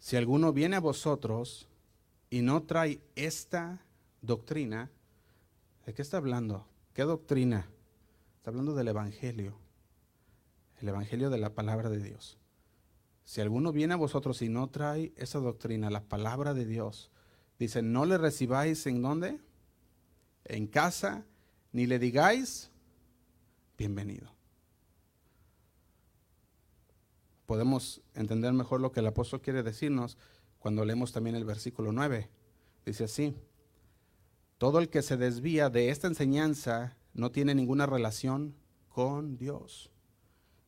si alguno viene a vosotros y no trae esta doctrina, ¿de qué está hablando? ¿Qué doctrina? Está hablando del Evangelio, el Evangelio de la palabra de Dios. Si alguno viene a vosotros y no trae esa doctrina, la palabra de Dios, dice, no le recibáis en dónde? En casa, ni le digáis, bienvenido podemos entender mejor lo que el apóstol quiere decirnos cuando leemos también el versículo 9. Dice así, todo el que se desvía de esta enseñanza no tiene ninguna relación con Dios.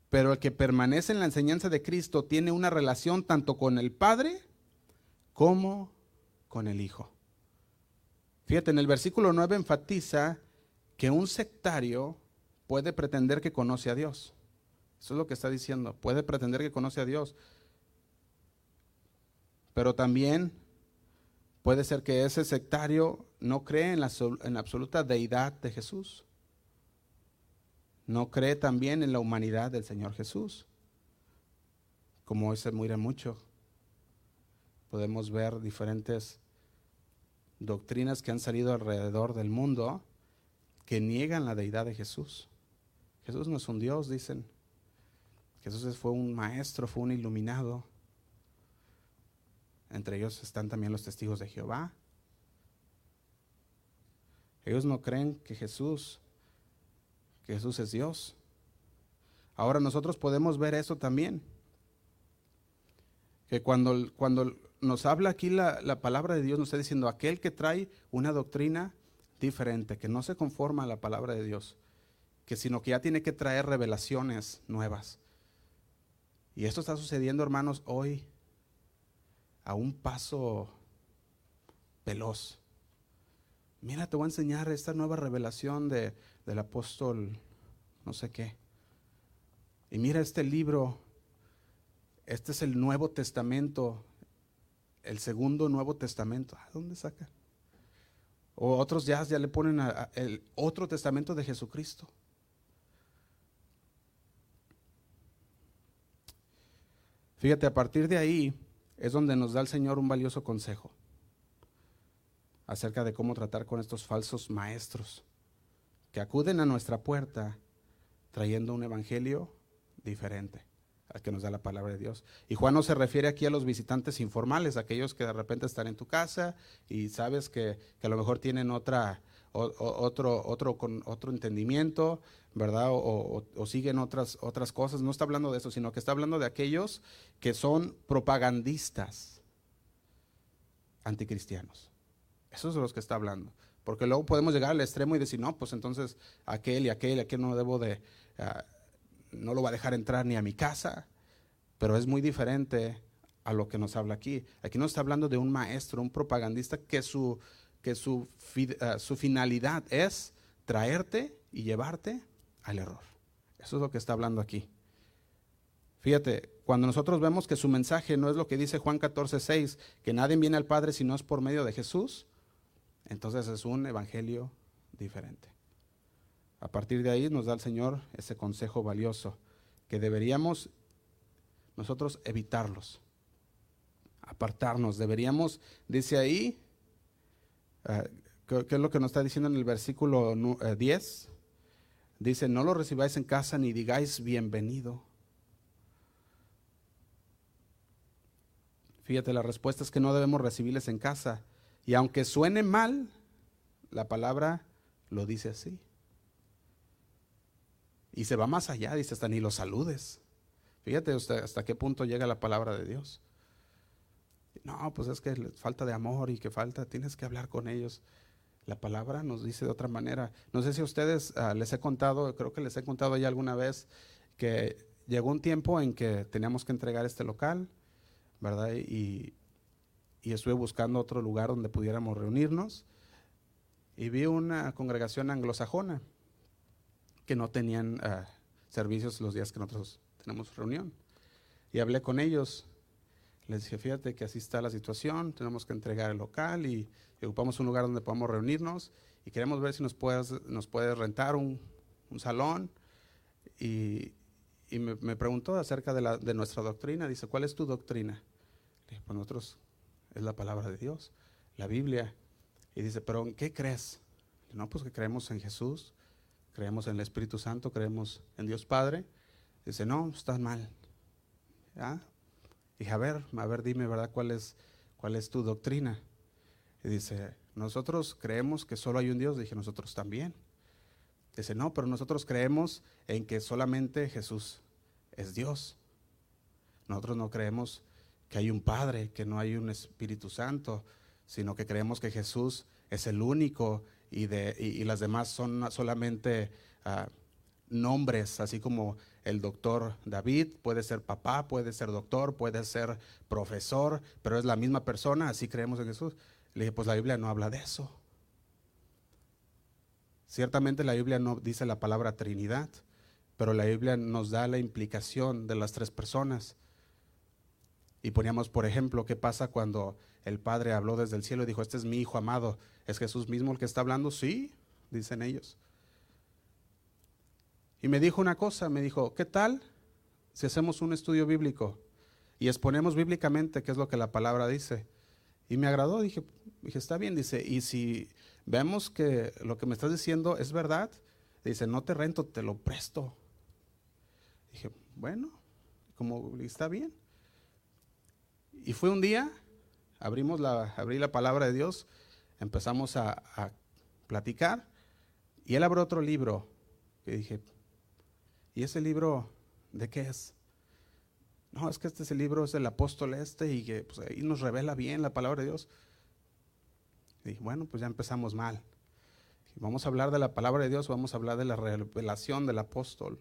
Pero el que permanece en la enseñanza de Cristo tiene una relación tanto con el Padre como con el Hijo. Fíjate, en el versículo 9 enfatiza que un sectario puede pretender que conoce a Dios. Eso es lo que está diciendo. Puede pretender que conoce a Dios. Pero también puede ser que ese sectario no cree en la, en absoluta deidad de Jesús. No cree también en la humanidad del Señor Jesús. Como hoy se muere mucho. Podemos ver diferentes doctrinas que han salido alrededor del mundo que niegan la deidad de Jesús. Jesús no es un Dios, dicen. Jesús fue un maestro, fue un iluminado. Entre ellos están también los testigos de Jehová. Ellos no creen que Jesús, que Jesús es Dios. Ahora nosotros podemos ver eso también. Que cuando, cuando nos habla aquí la, la, palabra de Dios, nos está diciendo aquel que trae una doctrina diferente, que no se conforma a la palabra de Dios, que sino que ya tiene que traer revelaciones nuevas. Y esto está sucediendo, hermanos, hoy a un paso veloz. Mira, te voy a enseñar esta nueva revelación de, del apóstol no sé qué. Y mira este libro, este es el Nuevo Testamento, el segundo Nuevo Testamento. ¿A dónde saca? O otros ya, ya le ponen el otro testamento de Jesucristo. Fíjate, a partir de ahí es donde nos da el Señor un valioso consejo acerca de cómo tratar con estos falsos maestros que acuden a nuestra puerta trayendo un evangelio diferente al que nos da la palabra de Dios. Y Juan no se refiere aquí a los visitantes informales, aquellos que de repente están en tu casa y sabes que, a lo mejor tienen otra, otro, otro, con, otro entendimiento, ¿verdad? O, siguen otras, otras cosas. No está hablando de eso, sino que está hablando de aquellos que son propagandistas anticristianos. Esos son los que está hablando. Porque luego podemos llegar al extremo y decir, no, pues entonces aquel y aquel y aquel no debo de, ah, no lo va a dejar entrar ni a mi casa. Pero es muy diferente a lo que nos habla aquí. Aquí nos está hablando de un maestro, un propagandista que su, que su, ah, su finalidad es traerte y llevarte al error. Eso es lo que está hablando aquí. Fíjate, cuando nosotros vemos que su mensaje no es lo que dice Juan 14, 6, que nadie viene al Padre si no es por medio de Jesús, entonces es un evangelio diferente. A partir de ahí nos da el Señor ese consejo valioso, que deberíamos nosotros evitarlos, apartarnos. Deberíamos, dice ahí, uh, ¿qué, es lo que nos está diciendo en el versículo 10? Eh, dice, no lo recibáis en casa ni digáis bienvenido. Fíjate, la respuesta es que no debemos recibirles en casa, y aunque suene mal, la palabra lo dice así. Y se va más allá, dice hasta ni los saludes. Fíjate hasta, qué punto llega la palabra de Dios. No, pues es que falta de amor y que falta, tienes que hablar con ellos. La palabra nos dice de otra manera. No sé si a ustedes ah, les he contado, creo que les he contado ya alguna vez, que llegó un tiempo en que teníamos que entregar este local, ¿verdad? Y, y estuve buscando otro lugar donde pudiéramos reunirnos y vi una congregación anglosajona que no tenían ah, servicios los días que nosotros tenemos reunión. Y hablé con ellos. Les dije, fíjate que así está la situación, tenemos que entregar el local y, ocupamos un lugar donde podamos reunirnos y queremos ver si nos puedes, nos puedes rentar un, salón. Y, me, me, preguntó acerca de, la, de nuestra doctrina. Dice, ¿cuál es tu doctrina? Le dije, pues nosotros es la palabra de Dios, la Biblia. Y dice, pero ¿en qué crees? No, pues que creemos en Jesús, creemos en el Espíritu Santo, creemos en Dios Padre. Dice, no, estás mal. ¿Ya? Dije, a ver, a ver, dime, ¿verdad? ¿Cuál es, cuál es tu doctrina? Y dice, nosotros creemos que solo hay un Dios. Dije, nosotros también. Dice, no, pero nosotros creemos en que solamente Jesús es Dios. Nosotros no creemos que hay un Padre, que no hay un Espíritu Santo, sino que creemos que Jesús es el único y, de, y, las demás son solamente ah, nombres, así como el doctor David puede ser papá, puede ser doctor, puede ser profesor, pero es la misma persona, así creemos en Jesús. Le dije, pues la Biblia no habla de eso. Ciertamente la Biblia no dice la palabra Trinidad, pero la Biblia nos da la implicación de las tres personas. Y poníamos, por ejemplo, qué pasa cuando el Padre habló desde el cielo y dijo, este es mi Hijo amado. ¿Es Jesús mismo el que está hablando? Sí, dicen ellos. Y me dijo una cosa, me dijo, ¿qué tal si hacemos un estudio bíblico y exponemos bíblicamente qué es lo que la palabra dice? Y me agradó, dije, dije, está bien, dice, y si vemos que lo que me estás diciendo es verdad, dice, no te rento, te lo presto. Dije, bueno, como está bien. Y fue un día, abrimos la, abrí la palabra de Dios, empezamos a, platicar y él abrió otro libro que dije, ¿y ese libro de qué es? No, es que este es el libro, es del apóstol este y que pues, ahí nos revela bien la palabra de Dios. Y bueno, pues ya empezamos mal. Vamos a hablar de la palabra de Dios, vamos a hablar de la revelación del apóstol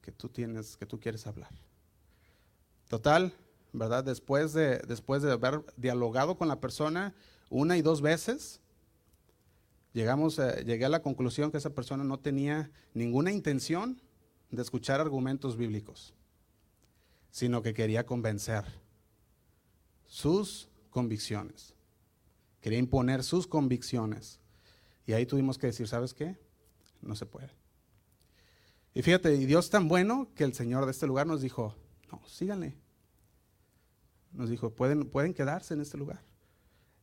que tú tienes, que tú quieres hablar. Total, ¿verdad? Después de, después de haber dialogado con la persona una y dos veces, llegamos, llegué a la conclusión que esa persona no tenía ninguna intención de escuchar argumentos bíblicos, sino que quería convencer sus convicciones. Quería imponer sus convicciones. Y ahí tuvimos que decir, ¿sabes qué? No se puede. Y fíjate, y Dios tan bueno que el Señor de este lugar nos dijo, no, síganle. Nos dijo, pueden, pueden quedarse en este lugar.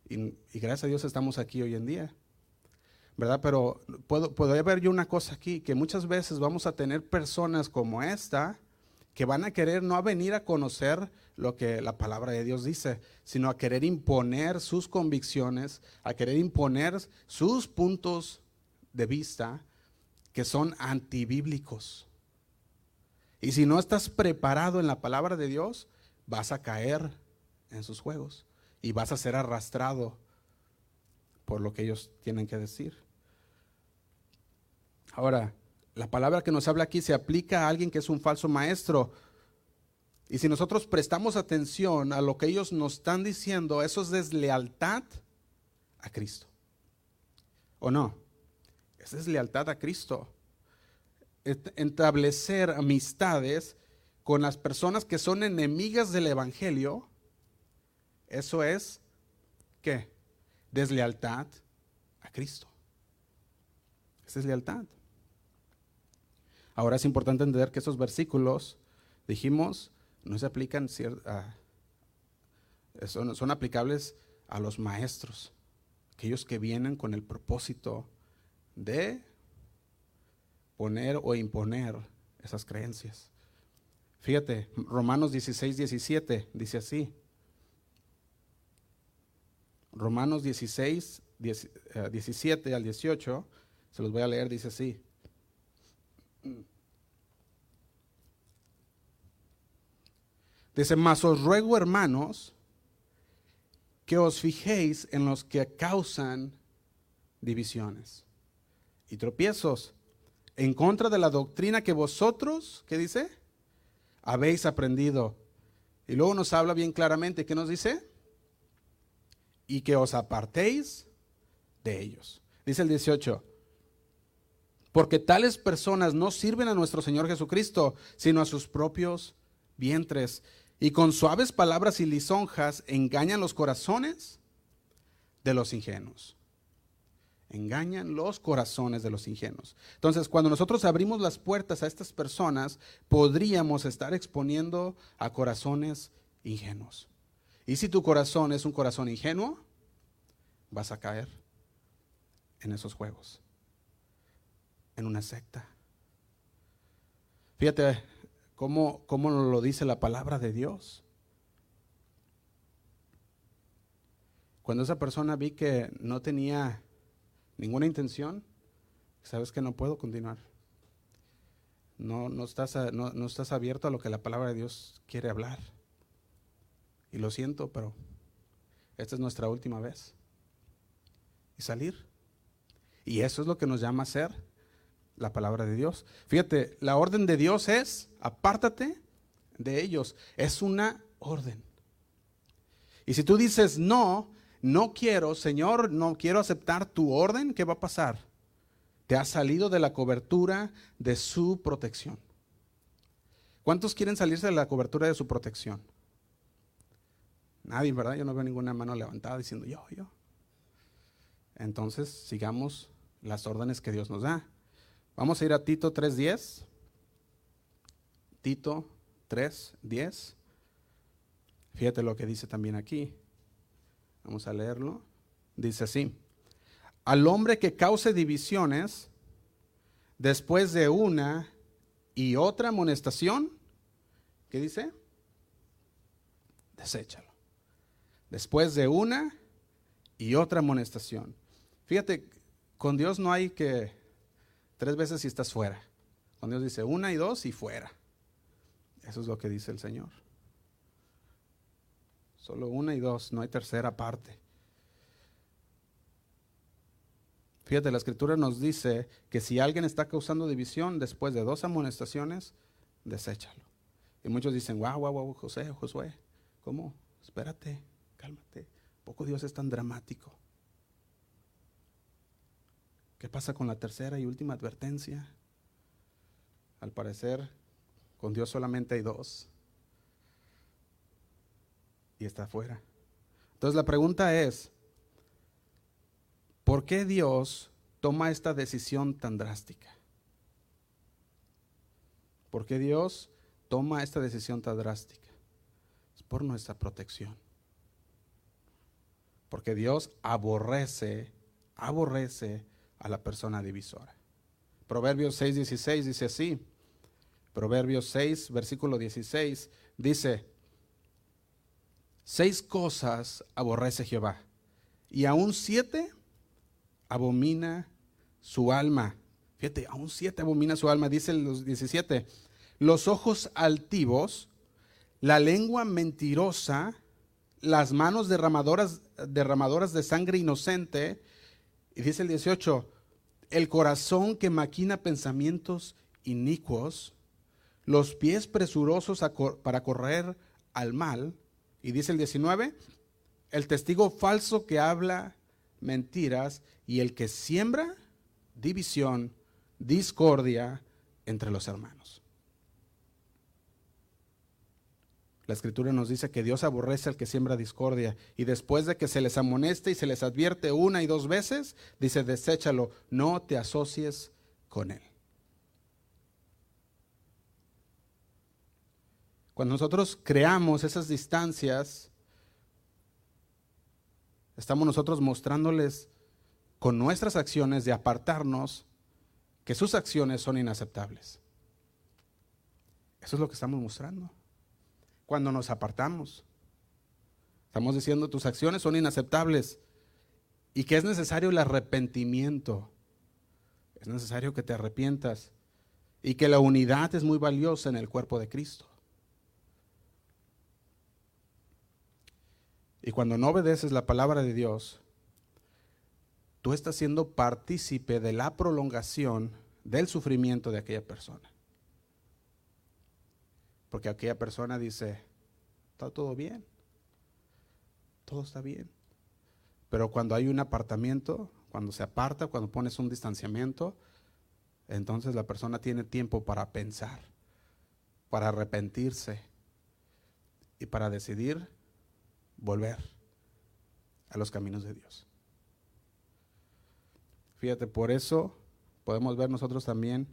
Y, gracias a Dios estamos aquí hoy en día. ¿Verdad? Pero puedo, puedo ver yo una cosa aquí, que muchas veces vamos a tener personas como esta que van a querer no a venir a conocer lo que la palabra de Dios dice, sino a querer imponer sus convicciones, a querer imponer sus puntos de vista que son antibíblicos. Y si no estás preparado en la palabra de Dios, vas a caer en sus juegos y vas a ser arrastrado por lo que ellos tienen que decir. Ahora, la palabra que nos habla aquí se aplica a alguien que es un falso maestro. Y si nosotros prestamos atención a lo que ellos nos están diciendo, eso es deslealtad a Cristo. ¿O no? Es lealtad a Cristo. Establecer amistades con las personas que son enemigas del Evangelio, eso es, ¿qué? Deslealtad a Cristo. Esa es lealtad. Ahora es importante entender que esos versículos, dijimos, no se aplican, a, son, son aplicables a los maestros, aquellos que vienen con el propósito de poner o imponer esas creencias. Fíjate, Romanos 16, 17 dice así. Romanos 16, 17 al 18, se los voy a leer, dice así. Dice, mas os ruego, hermanos, que os fijéis en los que causan divisiones y tropiezos en contra de la doctrina que vosotros, ¿qué dice? Habéis aprendido. Y luego nos habla bien claramente, ¿qué nos dice? Y que os apartéis de ellos. Dice el 18, porque tales personas no sirven a nuestro Señor Jesucristo, sino a sus propios vientres. Y con suaves palabras y lisonjas engañan los corazones de los ingenuos engañan los corazones de los ingenuos. Entonces, cuando nosotros abrimos las puertas a estas personas, podríamos estar exponiendo a corazones ingenuos. Y si tu corazón es un corazón ingenuo, vas a caer en esos juegos, en una secta. Fíjate cómo, cómo lo dice la palabra de Dios. Cuando esa persona vi que no tenía ninguna intención, sabes que no puedo continuar. No, no, estás, no, no estás abierto a lo que la palabra de Dios quiere hablar. Y lo siento, pero esta es nuestra última vez. Y salir. Y eso es lo que nos llama a hacer la palabra de Dios. Fíjate, la orden de Dios es, apártate de ellos. Es una orden. Y si tú dices no, no quiero, Señor, no quiero aceptar tu orden, ¿qué va a pasar? Te has salido de la cobertura de su protección. ¿Cuántos quieren salirse de la cobertura de su protección? Nadie, ¿verdad? Yo no veo ninguna mano levantada diciendo yo, yo. Entonces, sigamos las órdenes que Dios nos da. Vamos a ir a Tito 3.10. Tito 3.10. Fíjate lo que dice también aquí. Vamos a leerlo. Dice así. Al hombre que cause divisiones después de una y otra amonestación, ¿qué dice? Deséchalo. Después de una y otra amonestación. Fíjate, con Dios no hay que tres veces si estás fuera. Con Dios dice una y dos y fuera. Eso es lo que dice el Señor. Solo una y dos, no hay tercera parte. Fíjate, la escritura nos dice que si alguien está causando división después de dos amonestaciones, deséchalo. Y muchos dicen, wow, wow, wow, José, Josué, ¿cómo? Espérate, cálmate. Poco Dios es tan dramático. ¿Qué pasa con la tercera y última advertencia? Al parecer, con Dios solamente hay dos. Y está afuera. Entonces la pregunta es, ¿Por qué Dios toma esta decisión tan drástica? ¿Por qué Dios toma esta decisión tan drástica? Es por nuestra protección. Porque Dios aborrece, aborrece a la persona divisora. Proverbios 6:16 dice así. Proverbios 6, versículo 16, dice, seis cosas aborrece Jehová, y aún siete abomina su alma. Fíjate, aún siete abomina su alma, dice los 17. Los ojos altivos, la lengua mentirosa, las manos derramadoras, derramadoras de sangre inocente. Y dice el 18, el corazón que maquina pensamientos inicuos, los pies presurosos para correr al mal. Y dice el 19, el testigo falso que habla mentiras y el que siembra división, discordia entre los hermanos. La escritura nos dice que Dios aborrece al que siembra discordia y después de que se les amoneste y se les advierte una y dos veces, dice, deséchalo, no te asocies con él. Cuando nosotros creamos esas distancias, estamos nosotros mostrándoles con nuestras acciones de apartarnos que sus acciones son inaceptables. Eso es lo que estamos mostrando. Cuando nos apartamos, estamos diciendo tus acciones son inaceptables y que es necesario el arrepentimiento. Es necesario que te arrepientas y que la unidad es muy valiosa en el cuerpo de Cristo. Y cuando no obedeces la palabra de Dios, tú estás siendo partícipe de la prolongación del sufrimiento de aquella persona. Porque aquella persona dice, está todo bien, todo está bien. Pero cuando hay un apartamiento, cuando se aparta, cuando pones un distanciamiento, entonces la persona tiene tiempo para pensar, para arrepentirse y para decidir volver a los caminos de Dios. Fíjate, por eso podemos ver nosotros también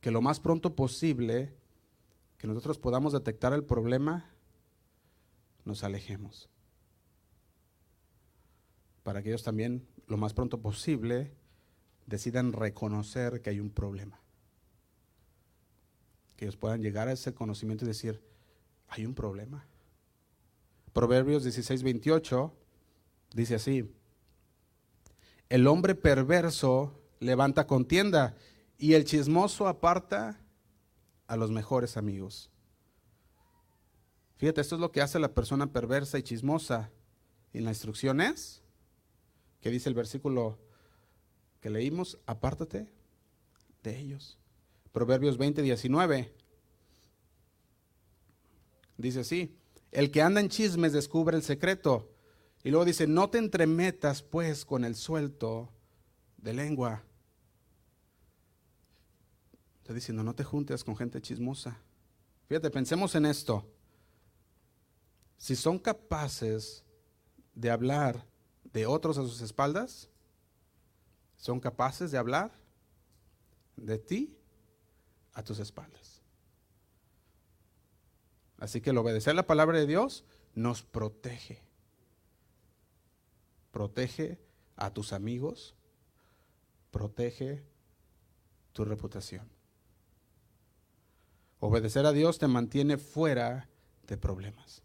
que lo más pronto posible que nosotros podamos detectar el problema, nos alejemos. Para que ellos también, lo más pronto posible, decidan reconocer que hay un problema. Que ellos puedan llegar a ese conocimiento y decir, hay un problema. Proverbios 16, 28 dice así, el hombre perverso levanta contienda y el chismoso aparta a los mejores amigos. Fíjate, esto es lo que hace la persona perversa y chismosa. Y la instrucción es, que dice el versículo que leímos, apártate de ellos. Proverbios 20, 19. Dice así, el que anda en chismes descubre el secreto. Y luego dice, no te entremetas pues con el suelto de lengua. Está diciendo, no te juntes con gente chismosa. Fíjate, pensemos en esto. Si son capaces de hablar de otros a sus espaldas, son capaces de hablar de ti a tus espaldas. Así que el obedecer la palabra de Dios nos protege. Protege a tus amigos, protege tu reputación. Obedecer a Dios te mantiene fuera de problemas.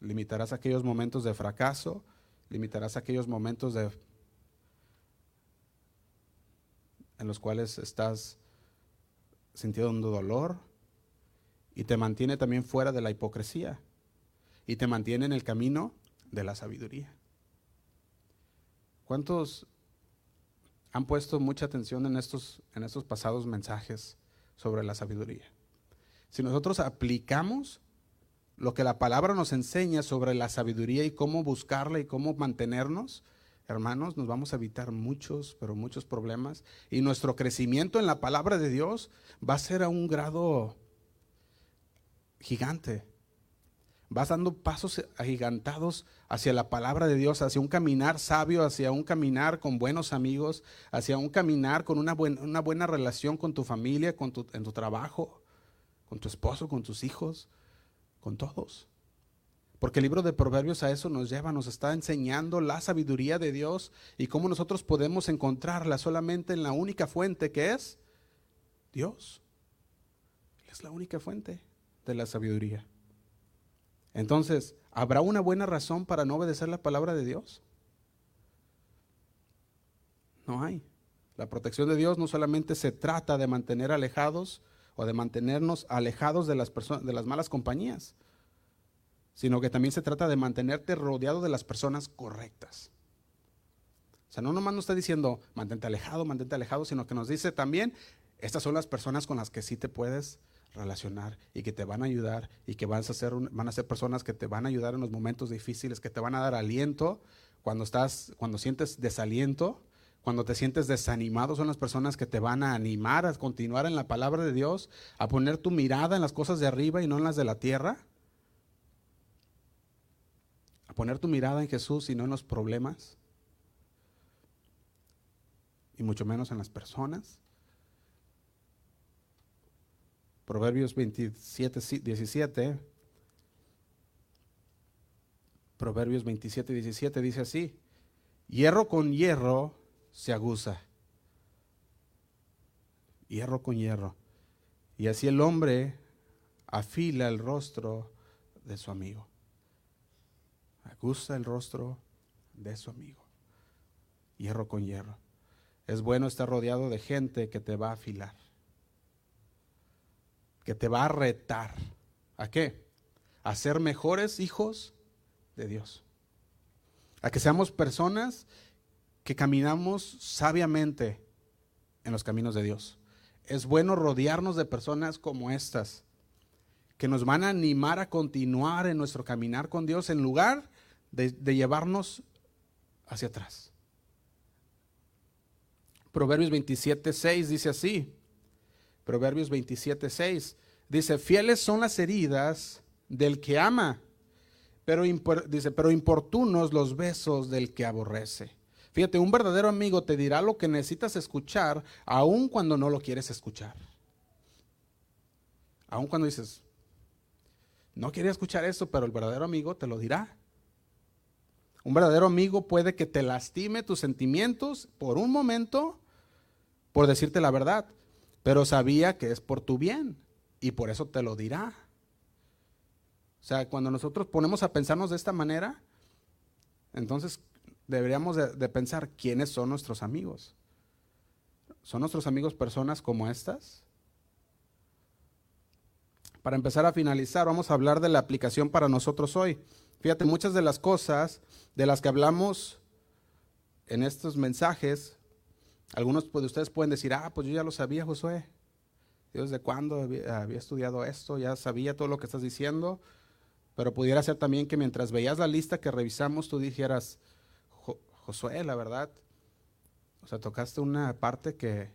Limitarás aquellos momentos de fracaso, limitarás aquellos momentos de, en los cuales estás sintiendo dolor, y te mantiene también fuera de la hipocresía y te mantiene en el camino de la sabiduría. ¿Cuántos han puesto mucha atención en estos, en estos pasados mensajes sobre la sabiduría? Si nosotros aplicamos lo que la palabra nos enseña sobre la sabiduría y cómo buscarla y cómo mantenernos, hermanos, nos vamos a evitar muchos, pero muchos problemas. Y nuestro crecimiento en la palabra de Dios va a ser a un grado gigante. Vas dando pasos agigantados hacia la palabra de Dios, hacia un caminar sabio, hacia un caminar con buenos amigos, hacia un caminar con una, buena, relación con tu familia, con tu, en tu trabajo, con tu esposo, con tus hijos, con todos. Porque el libro de Proverbios a eso nos lleva, nos está enseñando la sabiduría de Dios y cómo nosotros podemos encontrarla solamente en la única fuente que es Dios. es la única fuente de la sabiduría. Entonces, ¿habrá una buena razón para no obedecer la palabra de Dios? No hay. La protección de Dios no solamente se trata de mantener alejados o de mantenernos alejados de las, de las malas compañías, sino que también se trata de mantenerte rodeado de las personas correctas. O sea, no nomás nos está diciendo mantente alejado, mantente alejado, sino que nos dice también, estas son las personas con las que sí te puedes relacionar y que te van a ayudar y que van a ser, van a ser personas que te van a ayudar en los momentos difíciles, que te van a dar aliento cuando estás, cuando sientes desaliento, cuando te sientes desanimado, son las personas que te van a animar a continuar en la palabra de Dios, a poner tu mirada en las cosas de arriba y no en las de la tierra, a poner tu mirada en Jesús y no en los problemas, y mucho menos en las personas. Proverbios 27, 17. Proverbios 27, 17 dice así, hierro con hierro se aguza. Hierro con hierro. Y así el hombre afila el rostro de su amigo. Aguza el rostro de su amigo. Hierro con hierro. Es bueno estar rodeado de gente que te va a afilar que te va a retar. ¿A qué? A ser mejores hijos de Dios. A que seamos personas que caminamos sabiamente en los caminos de Dios. Es bueno rodearnos de personas como estas, que nos van a animar a continuar en nuestro caminar con Dios en lugar de, llevarnos hacia atrás. Proverbios 27, 6 dice así, Proverbios 27, 6. Dice, fieles son las heridas del que ama, pero, dice, pero importunos los besos del que aborrece. Fíjate, un verdadero amigo te dirá lo que necesitas escuchar, aun cuando no lo quieres escuchar. Aun cuando dices, no quería escuchar eso, pero el verdadero amigo te lo dirá. Un verdadero amigo puede que te lastime tus sentimientos por un momento por decirte la verdad, pero sabía que es por tu bien y por eso te lo dirá. O sea, cuando nosotros ponemos a pensarnos de esta manera, entonces deberíamos de, pensar quiénes son nuestros amigos. ¿Son nuestros amigos personas como estas? Para empezar a finalizar, vamos a hablar de la aplicación para nosotros hoy. Fíjate, muchas de las cosas de las que hablamos en estos mensajes algunos de ustedes pueden decir, ah, pues yo ya lo sabía, Josué. Desde cuándo había, estudiado esto, ya sabía todo lo que estás diciendo. Pero pudiera ser también que mientras veías la lista que revisamos, tú dijeras, Josué, la verdad, o sea, tocaste una parte que,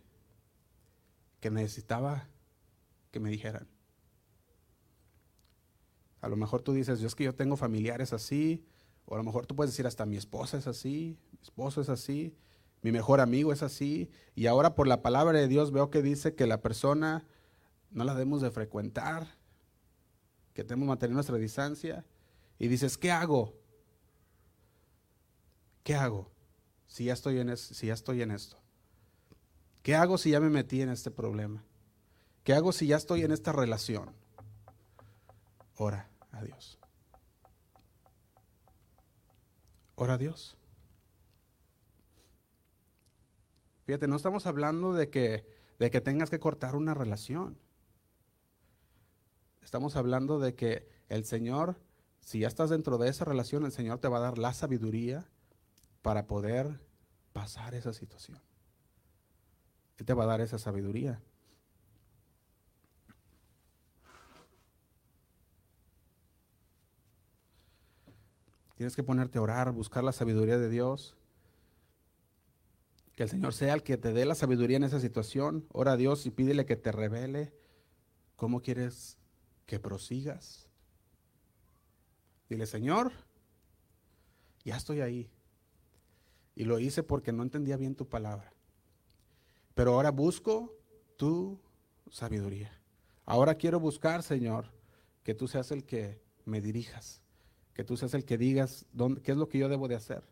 que necesitaba que me dijeran. A lo mejor tú dices, yo es que yo tengo familiares así, o a lo mejor tú puedes decir, hasta mi esposa es así, mi esposo es así, mi mejor amigo es así, y ahora por la palabra de Dios veo que dice que la persona no la debemos de frecuentar, que tenemos que mantener nuestra distancia, y dices, ¿qué hago? ¿Qué hago si ya estoy en, si ya estoy en esto? ¿Qué hago si ya me metí en este problema? ¿Qué hago si ya estoy en esta relación? Ora a Dios. Ora a Dios. Fíjate, no estamos hablando de que, de que tengas que cortar una relación. Estamos hablando de que el Señor, si ya estás dentro de esa relación, el Señor te va a dar la sabiduría para poder pasar esa situación. Él te va a dar esa sabiduría. Tienes que ponerte a orar, buscar la sabiduría de Dios. Que el Señor sea el que te dé la sabiduría en esa situación. Ora a Dios y pídele que te revele cómo quieres que prosigas. Dile, Señor, ya estoy ahí. Y lo hice porque no entendía bien tu palabra. Pero ahora busco tu sabiduría. Ahora quiero buscar, Señor, que tú seas el que me dirijas, que tú seas el que digas dónde, qué es lo que yo debo de hacer.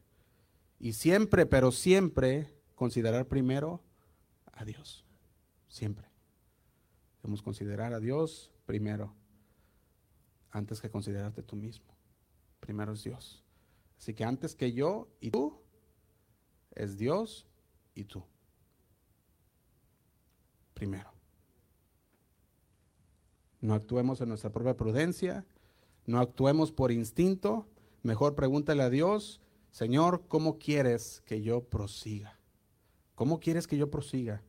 Y siempre, pero siempre, considerar primero a Dios. Siempre. Debemos considerar a Dios primero, antes que considerarte tú mismo. Primero es Dios. Así que antes que yo y tú, es Dios y tú. Primero. No actuemos en nuestra propia prudencia, no actuemos por instinto, mejor pregúntale a Dios, Señor, ¿cómo quieres que yo prosiga? ¿Cómo quieres que yo prosiga?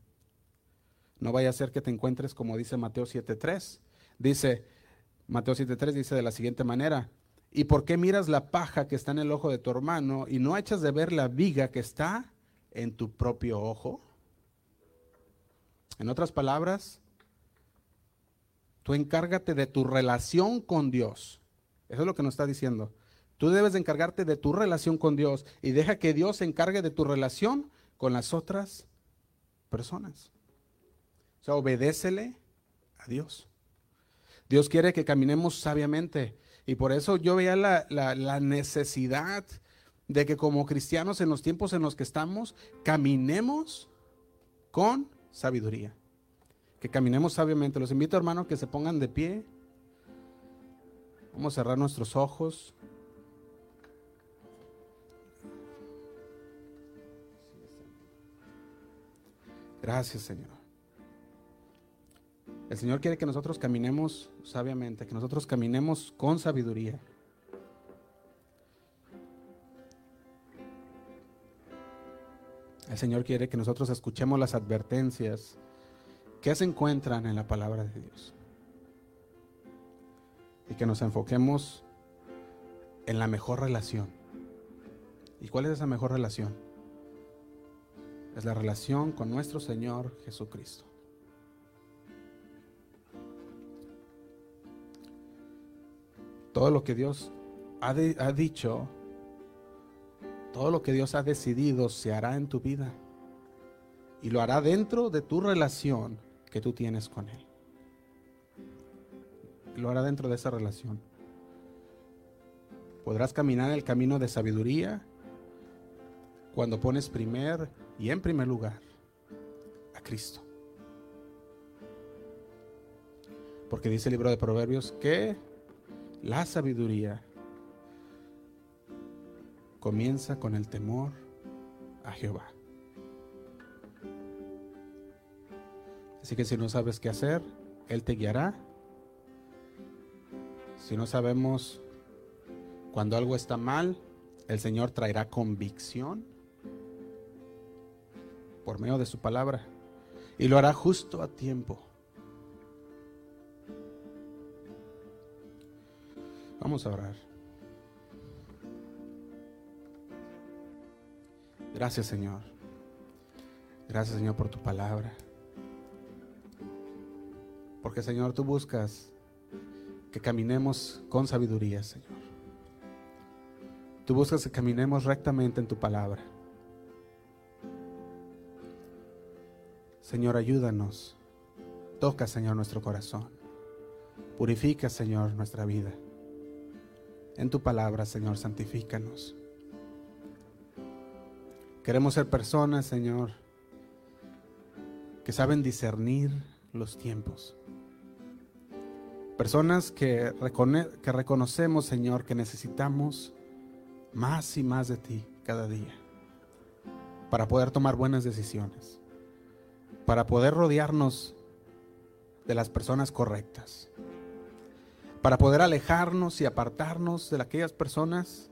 No vaya a ser que te encuentres como dice Mateo 7.3. Dice, Mateo 7.3 dice de la siguiente manera, ¿Y por qué miras la paja que está en el ojo de tu hermano y no echas de ver la viga que está en tu propio ojo? En otras palabras, tú encárgate de tu relación con Dios. Eso es lo que nos está diciendo. Tú debes de encargarte de tu relación con Dios y deja que Dios se encargue de tu relación con las otras personas. O sea, obedécele a Dios. Dios quiere que caminemos sabiamente. Y por eso yo veía la, necesidad de que como cristianos en los tiempos en los que estamos, caminemos con sabiduría. Que caminemos sabiamente. Los invito, hermanos, que se pongan de pie. Vamos a cerrar nuestros ojos. Gracias, Señor. El Señor quiere que nosotros caminemos sabiamente, que nosotros caminemos con sabiduría. El Señor quiere que nosotros escuchemos las advertencias que se encuentran en la palabra de Dios. Y que nos enfoquemos en la mejor relación. ¿Y cuál es esa mejor relación? Es la relación con nuestro Señor Jesucristo. todo lo que Dios ha, dicho, todo lo que Dios ha decidido se hará en tu vida. Y lo hará dentro de tu relación que tú tienes con Él. Lo hará dentro de esa relación. Podrás caminar el camino de sabiduría cuando pones primer y en primer lugar a Cristo. Porque dice el libro de Proverbios que la sabiduría comienza con el temor a Jehová. Así que si no sabes qué hacer, Él te guiará. Si no sabemos cuando algo está mal, el Señor traerá convicción por medio de su palabra y lo hará justo a tiempo. Vamos a orar. Gracias Señor. Gracias Señor por tu palabra. Porque Señor, tú buscas que caminemos con sabiduría, Señor. Tú buscas que caminemos rectamente en tu palabra. Señor, ayúdanos. Toca, Señor, nuestro corazón. Purifica, Señor, nuestra vida en tu palabra, Señor, santifícanos. Queremos ser personas, Señor, que saben discernir los tiempos. Personas que, que reconocemos, Señor, que necesitamos más y más de ti cada día para poder tomar buenas decisiones, para poder rodearnos de las personas correctas, para poder alejarnos y apartarnos de aquellas personas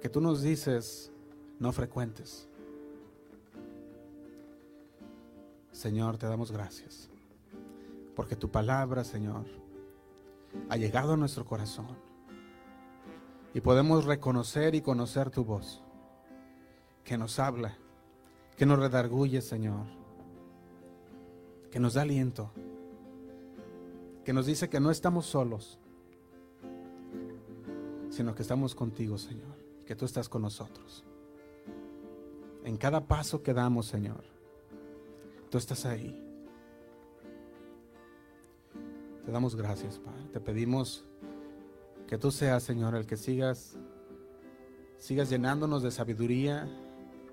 que tú nos dices no frecuentes. Señor, te damos gracias, porque tu palabra, Señor, ha llegado a nuestro corazón y podemos reconocer y conocer tu voz, que nos habla, que nos redarguye, Señor, que nos da aliento que nos dice que no estamos solos, sino que estamos contigo, Señor, que tú estás con nosotros. En cada paso que damos, Señor, tú estás ahí. Te damos gracias, Padre. Te pedimos que tú seas, Señor, el que sigas sigas llenándonos de sabiduría,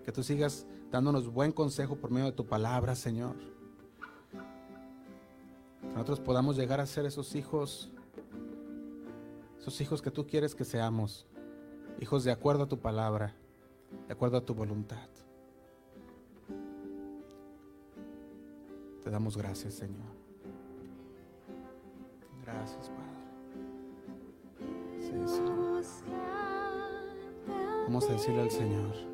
que tú sigas dándonos buen consejo por medio de tu palabra, Señor nosotros podamos llegar a ser esos hijos, esos hijos que tú quieres que seamos, hijos de acuerdo a tu palabra, de acuerdo a tu voluntad. Te damos gracias, Señor. Gracias, Padre. Sí, Señor. Vamos a decirle al Señor.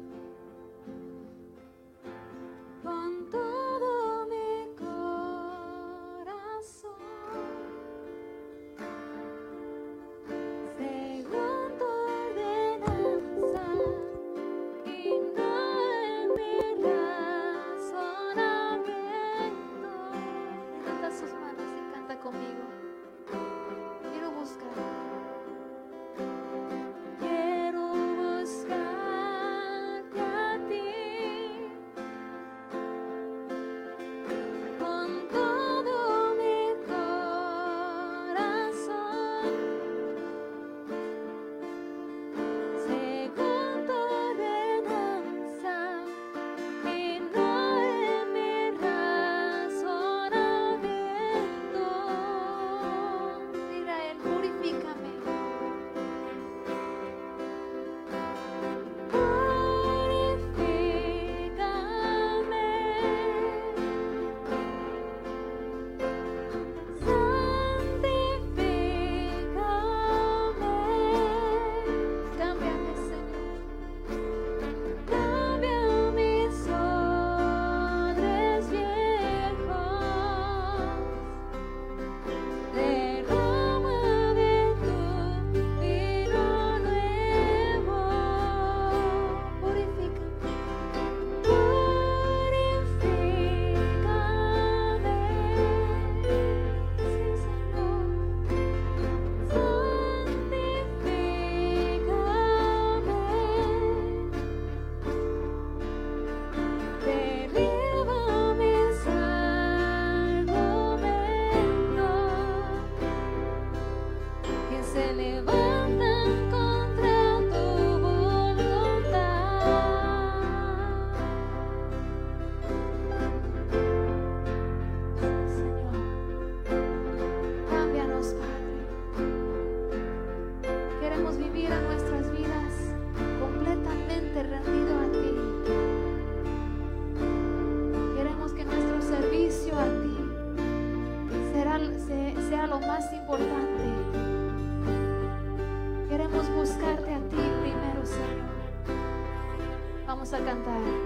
a cantar.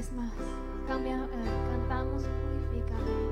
Vez más, cambia, eh, cantamos purifícame.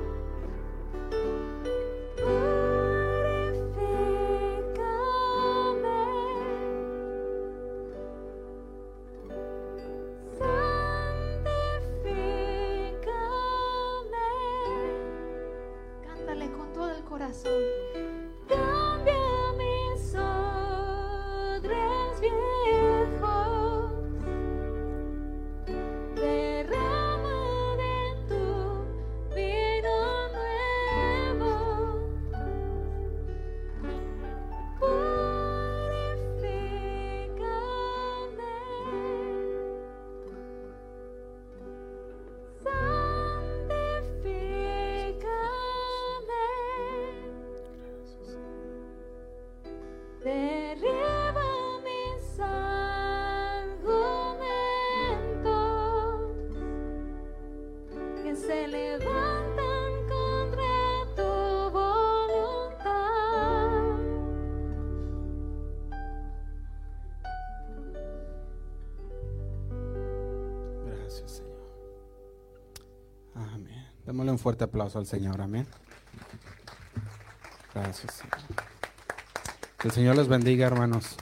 Démosle un fuerte aplauso al Señor. Amén. Gracias. Que el Señor les bendiga, hermanos.